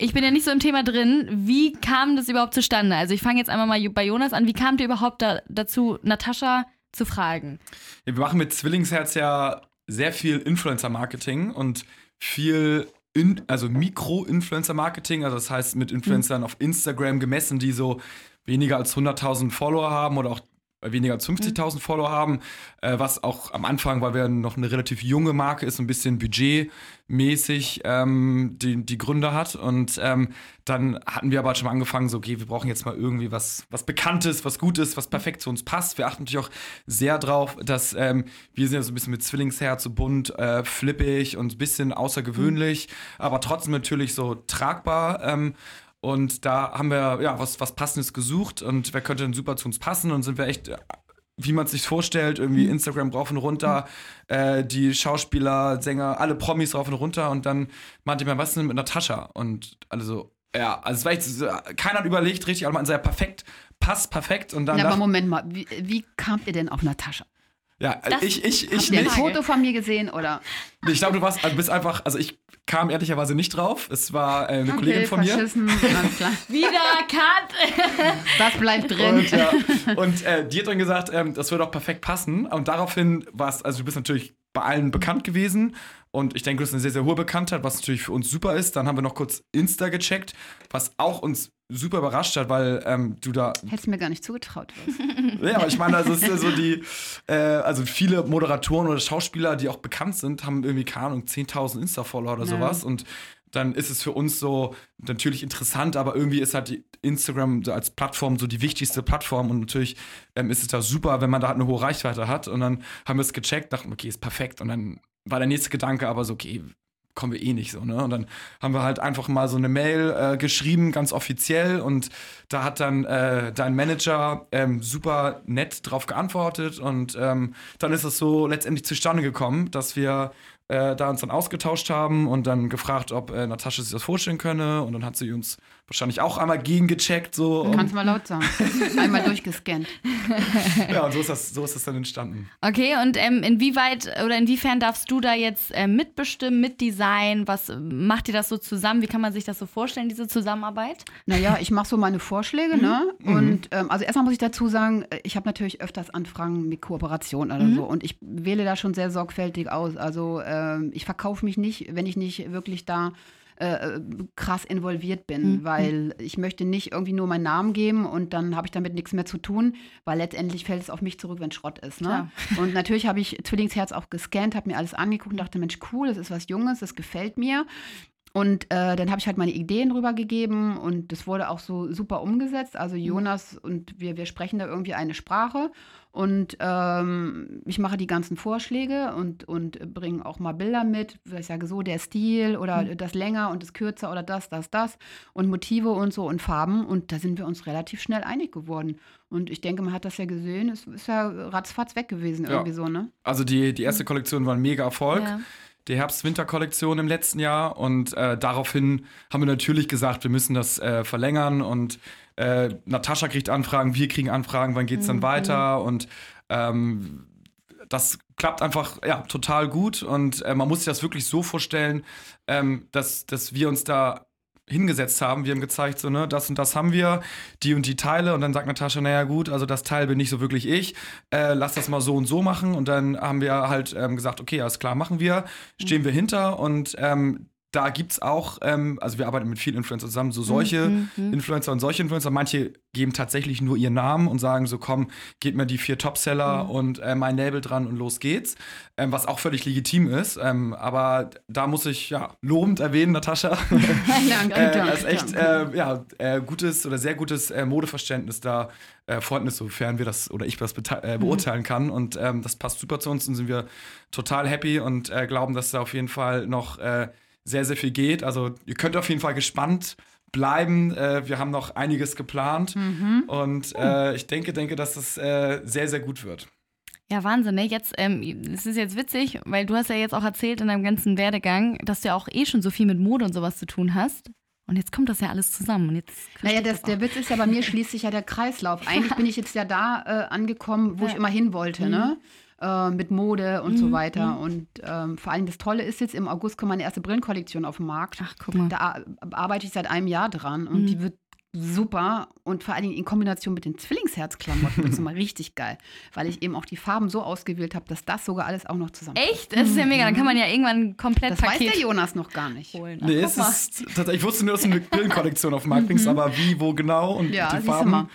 ich bin ja nicht so im Thema drin. Wie kam das überhaupt zustande? Also ich fange jetzt einmal mal bei Jonas an. Wie kamt ihr überhaupt da, dazu, Natascha zu fragen? Ja, wir machen mit Zwillingsherz ja sehr viel Influencer-Marketing und viel, in, also Mikro-Influencer-Marketing, also das heißt mit Influencern auf Instagram gemessen, die so weniger als 100.000 Follower haben oder auch weniger als 50.000 Follower haben, äh, was auch am Anfang, weil wir noch eine relativ junge Marke ist, ein bisschen budgetmäßig ähm, die, die Gründe hat. Und ähm, dann hatten wir aber schon mal angefangen, so, okay, wir brauchen jetzt mal irgendwie was, was Bekanntes, was Gutes, was perfekt zu uns passt. Wir achten natürlich auch sehr drauf, dass ähm, wir sind ja so ein bisschen mit Zwillingsherz, so bunt, äh, flippig und ein bisschen außergewöhnlich, aber trotzdem natürlich so tragbar. Ähm, und da haben wir ja was, was Passendes gesucht und wer könnte denn super zu uns passen und sind wir echt, wie man es sich vorstellt, irgendwie Instagram rauf und runter, äh, die Schauspieler, Sänger, alle Promis rauf und runter und dann meinte man, was ist denn mit Natascha? Und alle so, ja, also es war echt, keiner hat überlegt richtig, alle meinten so, ja, perfekt, passt perfekt und dann Ja, aber Moment mal, wie, wie kamt ihr denn auf Natascha? Ja, Das- ich, ich, ich Habt ihr ein nicht. Foto von mir gesehen oder? Ich glaube, du warst, also bist einfach, also ich kam ehrlicherweise nicht drauf. Es war äh, eine Kollegin von mir. alles klar. Wieder Cut! Das bleibt drin. Und, ja, und äh, die hat dann gesagt, ähm, das würde auch perfekt passen. Und daraufhin war es, also du bist natürlich bei allen bekannt gewesen. Und ich denke, du hast eine sehr, sehr hohe Bekanntheit, was natürlich für uns super ist. Dann haben wir noch kurz Insta gecheckt, was auch uns super überrascht hat, weil ähm, du da Hättest mir gar nicht zugetraut. ja, aber ich meine, also es ist ja so die, äh, also viele Moderatoren oder Schauspieler, die auch bekannt sind, haben irgendwie, keine Ahnung, 10.000 Insta-Follower oder Ja. sowas. Und dann ist es für uns so natürlich interessant, aber irgendwie ist halt Instagram als Plattform so die wichtigste Plattform und natürlich ähm, ist es da super, wenn man da halt eine hohe Reichweite hat. Und dann haben wir es gecheckt, dachten, okay, ist perfekt. Und dann war der nächste Gedanke aber so, okay, kommen wir eh nicht so, ne? Und dann haben wir halt einfach mal so eine Mail äh, geschrieben, ganz offiziell, und da hat dann äh, dein Manager ähm, super nett drauf geantwortet und ähm, dann ist es so letztendlich zustande gekommen, dass wir äh, da uns dann ausgetauscht haben und dann gefragt, ob äh, Natascha sich das vorstellen könne. Und dann hat sie uns wahrscheinlich auch einmal gegengecheckt so und, Kannst mal laut sagen. Einmal durchgescannt. ja und so ist das so ist das dann entstanden. Okay, und ähm, inwieweit oder inwiefern darfst du da jetzt äh, mitbestimmen, mitdesignen? Was macht ihr das so zusammen? Wie kann man sich das so vorstellen, diese Zusammenarbeit? Naja, ich mache so meine Vorschläge, ne? Und ähm, also erstmal muss ich dazu sagen, äh, ich habe natürlich öfters Anfragen mit Kooperation oder so und ich wähle da schon sehr sorgfältig aus. Also äh, äh, ich verkaufe mich nicht, wenn ich nicht wirklich da äh, krass involviert bin, mhm. weil ich möchte nicht irgendwie nur meinen Namen geben und dann habe ich damit nichts mehr zu tun, weil letztendlich fällt es auf mich zurück, wenn Schrott ist. Ne? Und natürlich habe ich Zwillingsherz auch gescannt, habe mir alles angeguckt und dachte, Mensch, cool, das ist was Junges, das gefällt mir. Und äh, dann habe ich halt meine Ideen rübergegeben und das wurde auch so super umgesetzt. Also mhm. Jonas und wir, wir sprechen da irgendwie eine Sprache und ähm, ich mache die ganzen Vorschläge und, und bringe auch mal Bilder mit. Ich sage so, der Stil oder mhm. das länger und das kürzer oder das, das, das und Motive und so und Farben. Und da sind wir uns relativ schnell einig geworden. Und ich denke, man hat das ja gesehen, es ist ja ratzfatz weg gewesen, ja. irgendwie so, ne? Also die, die erste Kollektion war ein mega Erfolg. Ja die Herbst-Winter-Kollektion im letzten Jahr. Und äh, daraufhin haben wir natürlich gesagt, wir müssen das äh, verlängern. Und äh, Natascha kriegt Anfragen, wir kriegen Anfragen, wann geht es dann mhm. weiter? Und ähm, das klappt einfach ja, total gut. Und äh, man muss sich das wirklich so vorstellen, ähm, dass, dass wir uns da hingesetzt haben. Wir haben gezeigt, so, ne, das und das haben wir, die und die Teile. Und dann sagt Natascha, naja, gut, also das Teil bin nicht so wirklich ich. Äh, lass das mal so und so machen. Und dann haben wir halt ähm, gesagt, okay, alles klar, machen wir. Stehen wir hinter. Und ähm, da gibt es auch, ähm, also wir arbeiten mit vielen Influencern zusammen, so solche mhm, mhm. Influencer und solche Influencer. Manche geben tatsächlich nur ihren Namen und sagen so, komm, geht mir die vier Topseller mhm. und äh, mein Label dran und los geht's. Ähm, was auch völlig legitim ist. Ähm, aber da muss ich ja lobend erwähnen, Natascha. Danke, äh, das ist echt äh, ja, äh, gutes oder sehr gutes äh, Modeverständnis da äh, vorhanden ist, sofern wir das oder ich das äh, mhm. beurteilen kann. Und ähm, das passt super zu uns und sind wir total happy und glauben, dass da auf jeden Fall noch sehr, sehr viel geht. Also ihr könnt auf jeden Fall gespannt bleiben. Äh, wir haben noch einiges geplant mhm. und äh, ich denke, denke, dass das äh, sehr, sehr gut wird. Ja, Wahnsinn, ne? Jetzt, ähm, es ist jetzt witzig, weil du hast ja jetzt auch erzählt in deinem ganzen Werdegang, dass du ja auch eh schon so viel mit Mode und sowas zu tun hast. Und jetzt kommt das ja alles zusammen. Und jetzt naja, das, der Witz ist ja, bei mir schließt sich ja der Kreislauf. Eigentlich bin ich jetzt ja da äh, angekommen, wo ja. ich immer hin wollte. Ne? Mhm. Äh, mit Mode und mhm. so weiter. Mhm. Und ähm, vor allem das Tolle ist jetzt, im August kommt meine erste Brillenkollektion auf den Markt. Ach, guck mal. Da arbeite ich seit einem Jahr dran und mhm. die wird super und vor allen Dingen in Kombination mit den Zwillingsherzklamotten ist immer richtig geil, weil ich eben auch die Farben so ausgewählt habe, dass das sogar alles auch noch zusammen. Echt? Das ist ja mega. Dann kann man ja irgendwann komplett Das Paket weiß der Jonas noch gar nicht. Holen. Nee, es ist, ich wusste nur, dass du eine Brillenkollektion auf dem Markt bringst, mhm. aber wie, wo genau und ja, die Farben.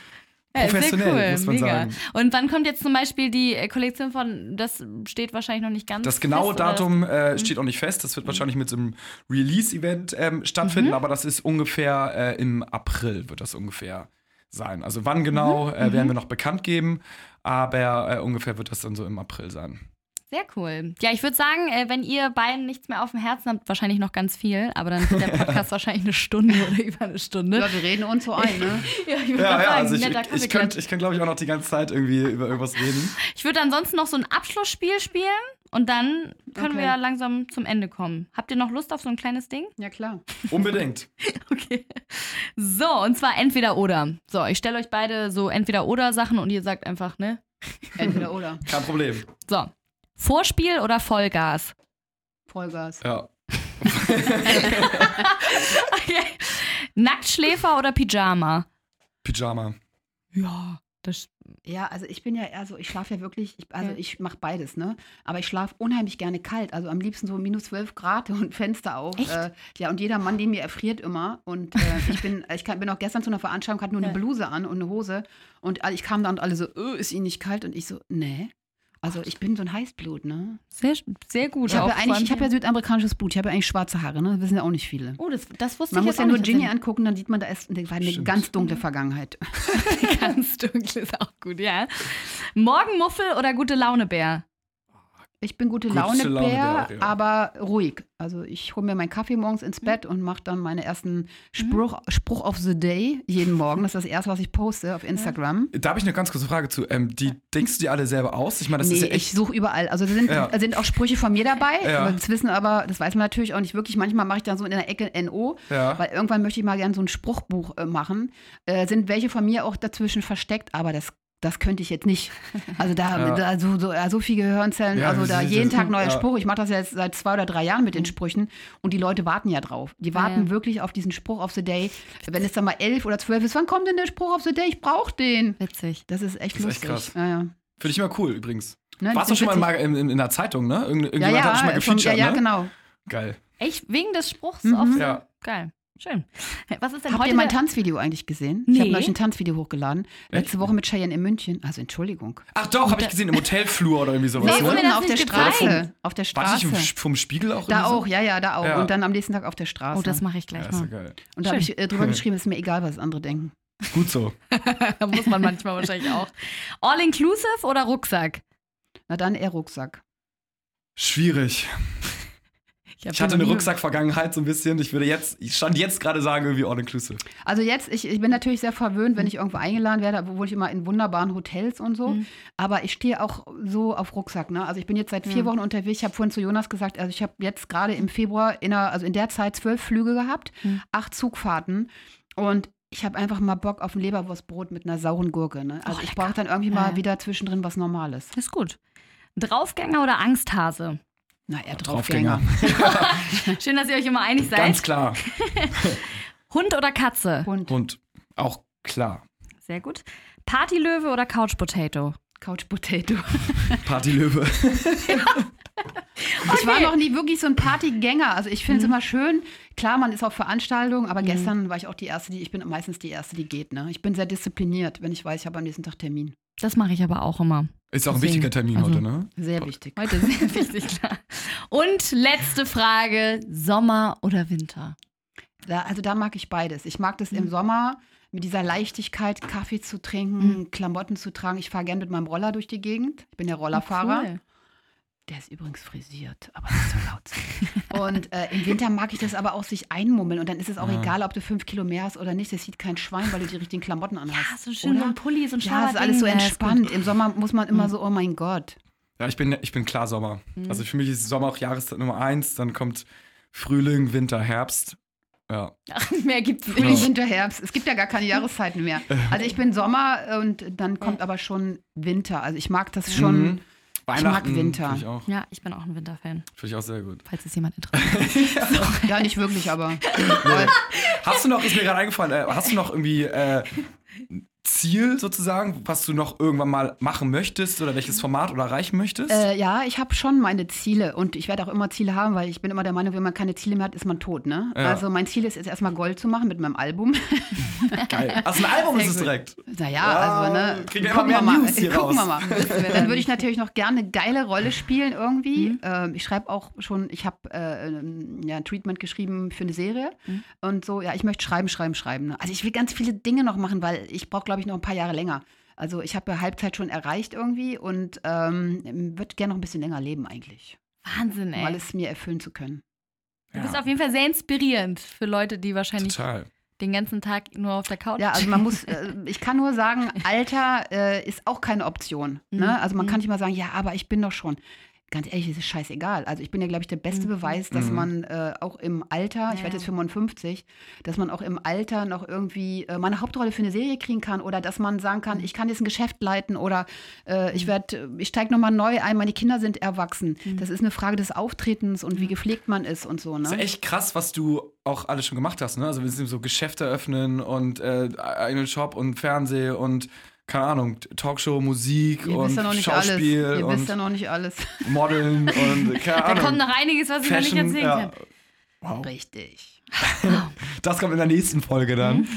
Ja, professionell, cool, muss man mega. sagen. Und wann kommt jetzt zum Beispiel die äh, Kollektion von, das steht wahrscheinlich noch nicht ganz Das genaue fest, Datum äh, mhm. steht auch nicht fest. Das wird wahrscheinlich mit so einem Release-Event ähm, stattfinden, mhm. aber das ist ungefähr äh, im April wird das ungefähr sein. Also wann genau mhm. äh, werden mhm. wir noch bekannt geben, aber äh, ungefähr wird das dann so im April sein. Sehr cool. Ja, ich würde sagen, äh, wenn ihr beiden nichts mehr auf dem Herzen habt, wahrscheinlich noch ganz viel, aber dann wird der Podcast wahrscheinlich eine Stunde oder über eine Stunde. Ja, wir reden uns so ein, ne? ja, ich würde ja, ja, sagen, also ich, ich, könnte, ich glaube ich, auch noch die ganze Zeit irgendwie über irgendwas reden. Ich würde ansonsten noch so ein Abschlussspiel spielen und dann können okay. wir langsam zum Ende kommen. Habt ihr noch Lust auf so ein kleines Ding? Ja, klar. Unbedingt. okay. So, und zwar entweder oder. So, ich stelle euch beide so entweder oder Sachen und ihr sagt einfach, ne? Entweder oder. Kein Problem. So, Vorspiel oder Vollgas? Vollgas. Ja. okay. Nacktschläfer oder Pyjama? Pyjama. Ja, das. Ja, also ich bin ja eher so, ich schlafe ja wirklich, ich, also ja. ich mache beides, ne? Aber ich schlafe unheimlich gerne kalt. Also am liebsten so minus 12 Grad und Fenster auf. Äh, ja, und jeder Mann, den mir erfriert immer. Und äh, ich bin, ich kann, bin auch gestern zu einer Veranstaltung, hatte nur eine Bluse an und eine Hose. Und ich kam da und alle so, öh, ist Ihnen nicht kalt? Und ich so, nee. Also ich bin so ein Heißblut, ne? Sehr, sehr gut. Ich habe ja, eigentlich, ich hab ja südamerikanisches Blut, ich habe ja eigentlich schwarze Haare, ne? Das wissen ja auch nicht viele. Oh, das, das wusste man ich muss ja nur Ginny angucken, dann sieht man, da ist eine, eine ganz dunkle Vergangenheit. ganz dunkle ist auch gut, ja. Morgenmuffel oder gute Laune Bär? Ich bin gute, gute Laune, Laune Bär, ja. aber ruhig. Also ich hole mir meinen Kaffee morgens ins mhm. Bett und mache dann meine ersten Spruch, mhm. Spruch of the Day jeden Morgen. Das ist das erste, was ich poste auf Instagram. Da habe ich eine ganz kurze Frage zu. Ähm, die denkst du dir alle selber aus? Ich meine, das nee, ist ja echt ich suche überall. Also da sind, ja. sind auch Sprüche von mir dabei. Ja. Das wissen aber, das weiß man natürlich auch nicht wirklich. Manchmal mache ich dann so in der Ecke NO, ja. weil irgendwann möchte ich mal gerne so ein Spruchbuch äh, machen. Äh, sind welche von mir auch dazwischen versteckt, aber das das könnte ich jetzt nicht. Also da, ja. da so, so, so viele Gehirnzellen, ja, also da jeden Tag neuer ja. Spruch. Ich mache das jetzt seit zwei oder drei Jahren mit den. Sprüchen und die Leute warten ja drauf. Die warten wirklich auf diesen Spruch of the Day. Wenn es dann mal elf oder zwölf ist, wann kommt denn der Spruch of the Day? Ich brauche den. Witzig. Das ist echt das ist lustig. Echt krass. Ja, ja. Finde ich immer cool übrigens. Ne, Warst du schon mal witzig. in, in, in der Zeitung, ne? Irgend, Ja, irgendjemand hat dich mal ja, gefeatured, ja, ja, ne? genau. Geil. Echt? Wegen des Spruchs Mhm. auf Ja. Geil. Schön. Was ist denn Habt heute ihr mein Tanzvideo eigentlich gesehen? Nee. Ich habe neulich ein Tanzvideo hochgeladen. Letzte Woche mit Cheyenne in München. Also Entschuldigung. Ach doch, habe ich gesehen, im Hotelflur oder irgendwie sowas, Nee, ne? unten auf der gezeigt? Straße. Auf der War das nicht Straße. vom, Spiegel auch? Da irgendwie so? auch, ja, ja, da auch. Ja. Und dann am nächsten Tag auf der Straße. Oh, das mache ich Ja, gleich ist ja mal. geil. und da habe ich äh, drüber geschrieben, ist mir egal, was andere denken. Gut so. Da muss man manchmal wahrscheinlich auch. All inclusive oder Rucksack? Na dann eher Rucksack. Schwierig. Hab Ich hatte eine Rucksack-Vergangenheit so ein bisschen. Ich würde jetzt, ich stand jetzt gerade sagen, irgendwie all-inclusive. Also jetzt, ich, ich bin natürlich sehr verwöhnt, wenn ich irgendwo eingeladen werde, obwohl ich immer in wunderbaren Hotels und so. Mhm. Aber ich stehe auch so auf Rucksack. Ne? Also ich bin jetzt seit vier Ja. Wochen unterwegs. Ich habe vorhin zu Jonas gesagt, also ich habe jetzt gerade im Februar, in der, also in der Zeit zwölf Flüge gehabt, Mhm. acht Zugfahrten und ich habe einfach mal Bock auf ein Leberwurstbrot mit einer sauren Gurke. Ne? Also Oh, ich brauche dann irgendwie mal ja. wieder zwischendrin was Normales. Ist gut. Draufgänger oder Angsthase? Na, eher Draufgänger. Schön, dass ihr euch immer einig seid. Ganz klar. Hund oder Katze? Und Und auch klar. Sehr gut. Partylöwe oder Couch Potato? Couch Potato. Partylöwe. Ich war noch nie wirklich so ein Partygänger. Also ich finde es immer schön. Klar, man ist auf Veranstaltungen, aber gestern war ich auch die Erste, die, ich bin meistens die Erste, die geht. Ne? Ich bin sehr diszipliniert, wenn ich weiß, ich habe am nächsten Tag Termin. Das mache ich aber auch immer. Ist auch ein wichtiger Termin also- heute, ne? Sehr wichtig. Heute sehr wichtig, klar. Und letzte Frage: Sommer oder Winter? Da, also da mag ich beides. Ich mag das Mhm. im Sommer mit dieser Leichtigkeit, Kaffee zu trinken, Klamotten zu tragen. Ich fahre gerne mit meinem Roller durch die Gegend. Ich bin der Rollerfahrer. Cool. Der ist übrigens frisiert, aber nicht so laut. sein. und äh, im Winter mag ich das aber auch sich einmummeln. Und dann ist es auch Ja. egal, ob du fünf Kilo mehr hast oder nicht. Das sieht kein Schwein, weil du die richtigen Klamotten anhast. Ja, so schön so ein Pulli, so ein Ja, es ist alles so entspannt. Im Sommer muss man immer so, oh mein Gott. Ja, ich bin, ich bin klar Sommer. Mhm. Also für mich ist Sommer auch Jahreszeit Nummer eins. Dann kommt Frühling, Winter, Herbst. Ja. Ach, mehr gibt's nicht. Frühling, Winter, Herbst. Es gibt ja gar keine Jahreszeiten mehr. Also ich bin Sommer und dann kommt aber schon Winter. Also ich mag das schon. Mhm. Weihnachten Winter. Finde ich, auch- Ja, ich bin auch ein Winterfan, find ich auch sehr gut. falls es jemand interessiert. Ja, nicht wirklich, aber. Hast du noch, ist mir gerade eingefallen, äh, hast du noch irgendwie äh, Ziel sozusagen, was du noch irgendwann mal machen möchtest oder welches Format oder erreichen möchtest? Äh, ja, ich habe schon meine Ziele und ich werde auch immer Ziele haben, weil ich bin immer der Meinung, wenn man keine Ziele mehr hat, ist man tot. Ne? Ja. Also mein Ziel ist jetzt erstmal Gold zu machen mit meinem Album. Geil. Also ein Album Sehr ist es direkt. Naja, Ja, also ne. kriegen wir gucken immer mehr wir mal. News hier gucken raus. wir mal. Dann würde ich natürlich noch gerne eine geile Rolle spielen irgendwie. Mhm. Ähm, ich schreibe auch schon, ich habe äh, ja, ein Treatment geschrieben für eine Serie Mhm. und so, ja, ich möchte schreiben, schreiben, schreiben. Ne? Also ich will ganz viele Dinge noch machen, weil ich brauche, glaube ich, noch ein paar Jahre länger. Also ich habe ja Halbzeit schon erreicht irgendwie und ähm, würde gerne noch ein bisschen länger leben eigentlich, Wahnsinn, um ey. alles mir erfüllen zu können. Du bist auf jeden Fall sehr inspirierend für Leute, die wahrscheinlich Total. den ganzen Tag nur auf der Couch Ja, also man muss, äh, ich kann nur sagen, Alter äh, ist auch keine Option. Mhm. Ne? Also man Mhm. kann nicht mal sagen, ja, aber ich bin doch schon. Ganz ehrlich, es ist scheißegal. Also ich bin ja, glaube ich, der beste Mhm. Beweis, dass Mhm. man äh, auch im Alter, ich Ja, werde jetzt ja. 55, dass man auch im Alter noch irgendwie äh, mal eine Hauptrolle für eine Serie kriegen kann oder dass man sagen kann, Mhm. ich kann jetzt ein Geschäft leiten oder äh, ich werde, ich steige nochmal neu ein, meine Kinder sind erwachsen. Mhm. Das ist eine Frage des Auftretens und wie gepflegt man ist und so. Ne? Das ist echt krass, was du auch alles schon gemacht hast, ne? Also wir sind so Geschäfte öffnen und äh, eigenen Shop und Fernseh und keine Ahnung, Talkshow, Musik Ihr und wisst ja noch nicht alles. Schauspiel Ihr wisst und ja noch nicht alles. Modeln und keine Da Ahnung. kommt noch einiges, was ich noch Fashion, nicht erzählen ja. kann. Wow. Richtig. Das kommt in der nächsten Folge dann. Mhm.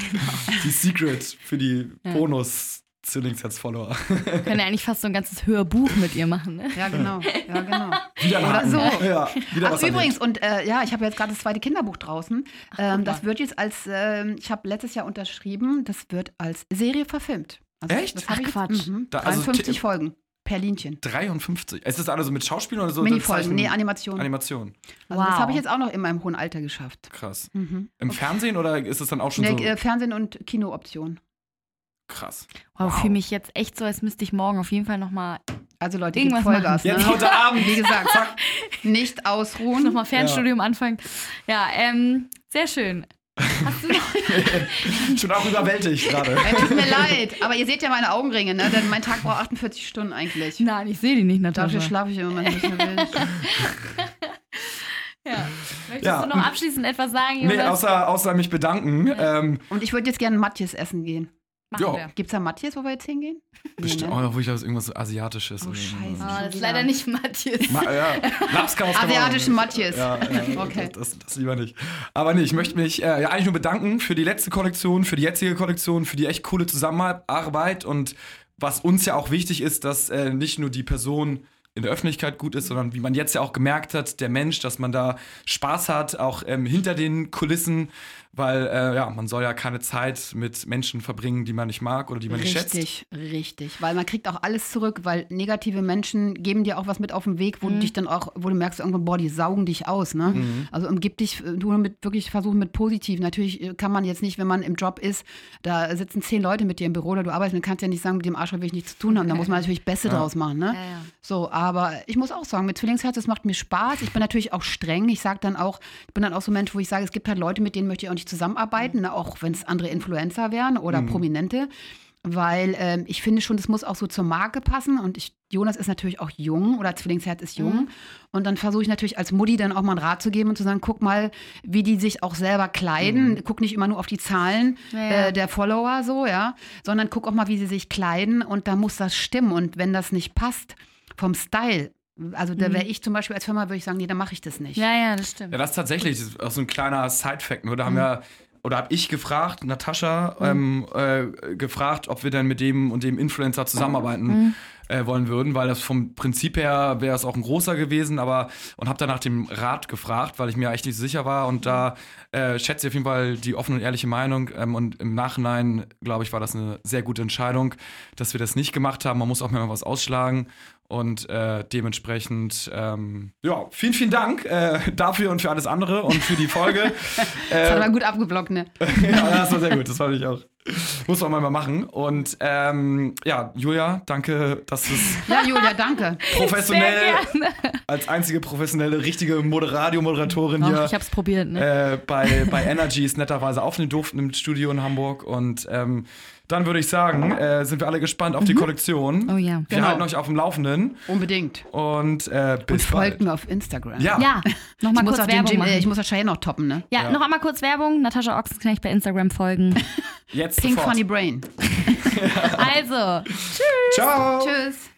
Die Secret für die bonus Zwillingsherz-Follower. Wir können ja eigentlich fast so ein ganzes Hörbuch mit ihr machen, ne? Ja, genau. Ja, genau. Wieder Oder so. Ja, wieder Ach, übrigens, und äh, ja, ich habe jetzt gerade das zweite Kinderbuch draußen. Ähm, guck das wird jetzt als, ähm, ich habe letztes Jahr unterschrieben, das wird als Serie verfilmt. Also, Echt? Das habe Ach, ich Quatsch. Jetzt, mhm, Da- also 53 Ti- Folgen. Perlinchen. 53. Ist das alles so mit Schauspielern oder so? Minifolgen. Nee, Animation. Animation. Also das Wow. habe ich jetzt auch noch in meinem hohen Alter geschafft. Krass. Mhm. Im Fernsehen oder ist es dann auch schon Nee, so äh, Fernsehen und Kinooption. krass? Wow, ich fühle mich jetzt echt so, als müsste ich morgen auf jeden Fall nochmal Also Leute, Irgendwas Vollgas. Jetzt Ne? heute Abend. Wie gesagt, nicht ausruhen. noch mal Fernstudium anfangen. Ja, ähm, sehr schön. Hast du noch? Schon auch überwältigt gerade. Tut mir leid, aber ihr seht ja meine Augenringe, ne? Denn mein Tag braucht 48 Stunden eigentlich. Nein, ich sehe die nicht, Natascha. Dafür schlafe ich im Moment nicht mehr wild. Ja. Möchtest Ja. du noch abschließend etwas sagen, Nee, Jonas? außer, außer mich bedanken. Ähm, Und ich würde jetzt gerne Matjes essen gehen. Machen Ja. wir. Gibt's da Matthias, wo wir jetzt hingehen? Bestimmt, ne? oh, wo ich das irgendwas so Asiatisches. Oh, oder- scheiße. Ah, das ist leider nicht Matthias. Ma ja, Asiatischen Matthias. Ja, ja Okay. das, das lieber nicht. Aber nee, ich möchte mich äh, ja, eigentlich nur bedanken für die letzte Kollektion, für die jetzige Kollektion, für die echt coole Zusammenarbeit und was uns ja auch wichtig ist, dass äh, nicht nur die Person in der Öffentlichkeit gut ist, sondern wie man jetzt ja auch gemerkt hat, der Mensch, dass man da Spaß hat, auch ähm, hinter den Kulissen, weil äh, ja, man soll ja keine Zeit mit Menschen verbringen, die man nicht mag oder die man nicht schätzt. Richtig, richtig. Weil man kriegt auch alles zurück, weil negative Menschen geben dir auch was mit auf den Weg, wo du dich dann auch, wo du merkst irgendwann, boah, die saugen dich aus, ne? Also umgib dich, äh, du mit wirklich versuchen mit positiv. Natürlich äh, kann man jetzt nicht, wenn man im Job ist, da sitzen zehn Leute mit dir im Büro oder du arbeitest, dann kannst du ja nicht sagen, mit dem Arschloch will ich nichts zu tun haben. Da muss man natürlich Beste draus machen, ne? Ja, ja. So, aber ich muss auch sagen, mit Zwillingsherz, es macht mir Spaß. Ich bin natürlich auch streng. Ich sage dann auch, ich bin dann auch so ein Mensch, wo ich sage, es gibt halt Leute, mit denen möchte ich auch nicht zusammenarbeiten, ne? auch wenn es andere Influencer wären oder Prominente. Weil ähm, ich finde schon, das muss auch so zur Marke passen. Und ich, Jonas ist natürlich auch jung oder Zwillingsherz ist jung. Und dann versuche ich natürlich als Mutti dann auch mal einen Rat zu geben und zu sagen, guck mal, wie die sich auch selber kleiden. Guck nicht immer nur auf die Zahlen ja. äh, der Follower so, ja, sondern guck auch mal, wie sie sich kleiden und da muss das stimmen. Und wenn das nicht passt vom Style, also da wäre ich zum Beispiel als Firma, würde ich sagen, nee, dann mache ich das nicht. ja, ja, das stimmt. Ja, das ist tatsächlich das ist auch so ein kleiner Side-Fact. Nur da haben Mhm. wir, oder habe ich gefragt, Natascha, ähm, äh, gefragt, ob wir denn mit dem und dem Influencer zusammenarbeiten Mhm. äh, wollen würden, weil das vom Prinzip her wäre es auch ein großer gewesen, aber und habe dann nach dem Rat gefragt, weil ich mir echt nicht sicher war und da äh, schätze ich auf jeden Fall die offene und ehrliche Meinung ähm, und im Nachhinein, glaube ich, war das eine sehr gute Entscheidung, dass wir das nicht gemacht haben. Man muss auch mal was ausschlagen und äh, dementsprechend, ähm, ja, vielen, vielen Dank äh, dafür und für alles andere und für die Folge. Das hat äh, aber gut abgeblockt, ne? ja, das war sehr gut, das fand ich auch. Muss man mal machen. Und ähm, ja, Julia, danke, dass du es Ja, Julia, danke. professionell, als einzige professionelle, richtige Moder Radio-Moderatorin hier ich hab's probiert, ne? äh, bei, bei Energies netterweise aufnehmen durften im Studio in Hamburg. Und ähm, dann würde ich sagen, äh, sind wir alle gespannt auf die Kollektion. Oh ja. Wir Genau. halten euch auf dem Laufenden Unbedingt. und äh, Und bis folgt bald. mir auf Instagram. Ja, Ja, nochmal kurz Werbung machen. ich muss das Cheyenne noch toppen, ne? ja, Ja. noch einmal kurz Werbung. Natascha Ochsenknecht bei Instagram folgen. jetzt Pink sofort. Funny Brain. also, Ciao. Tschüss.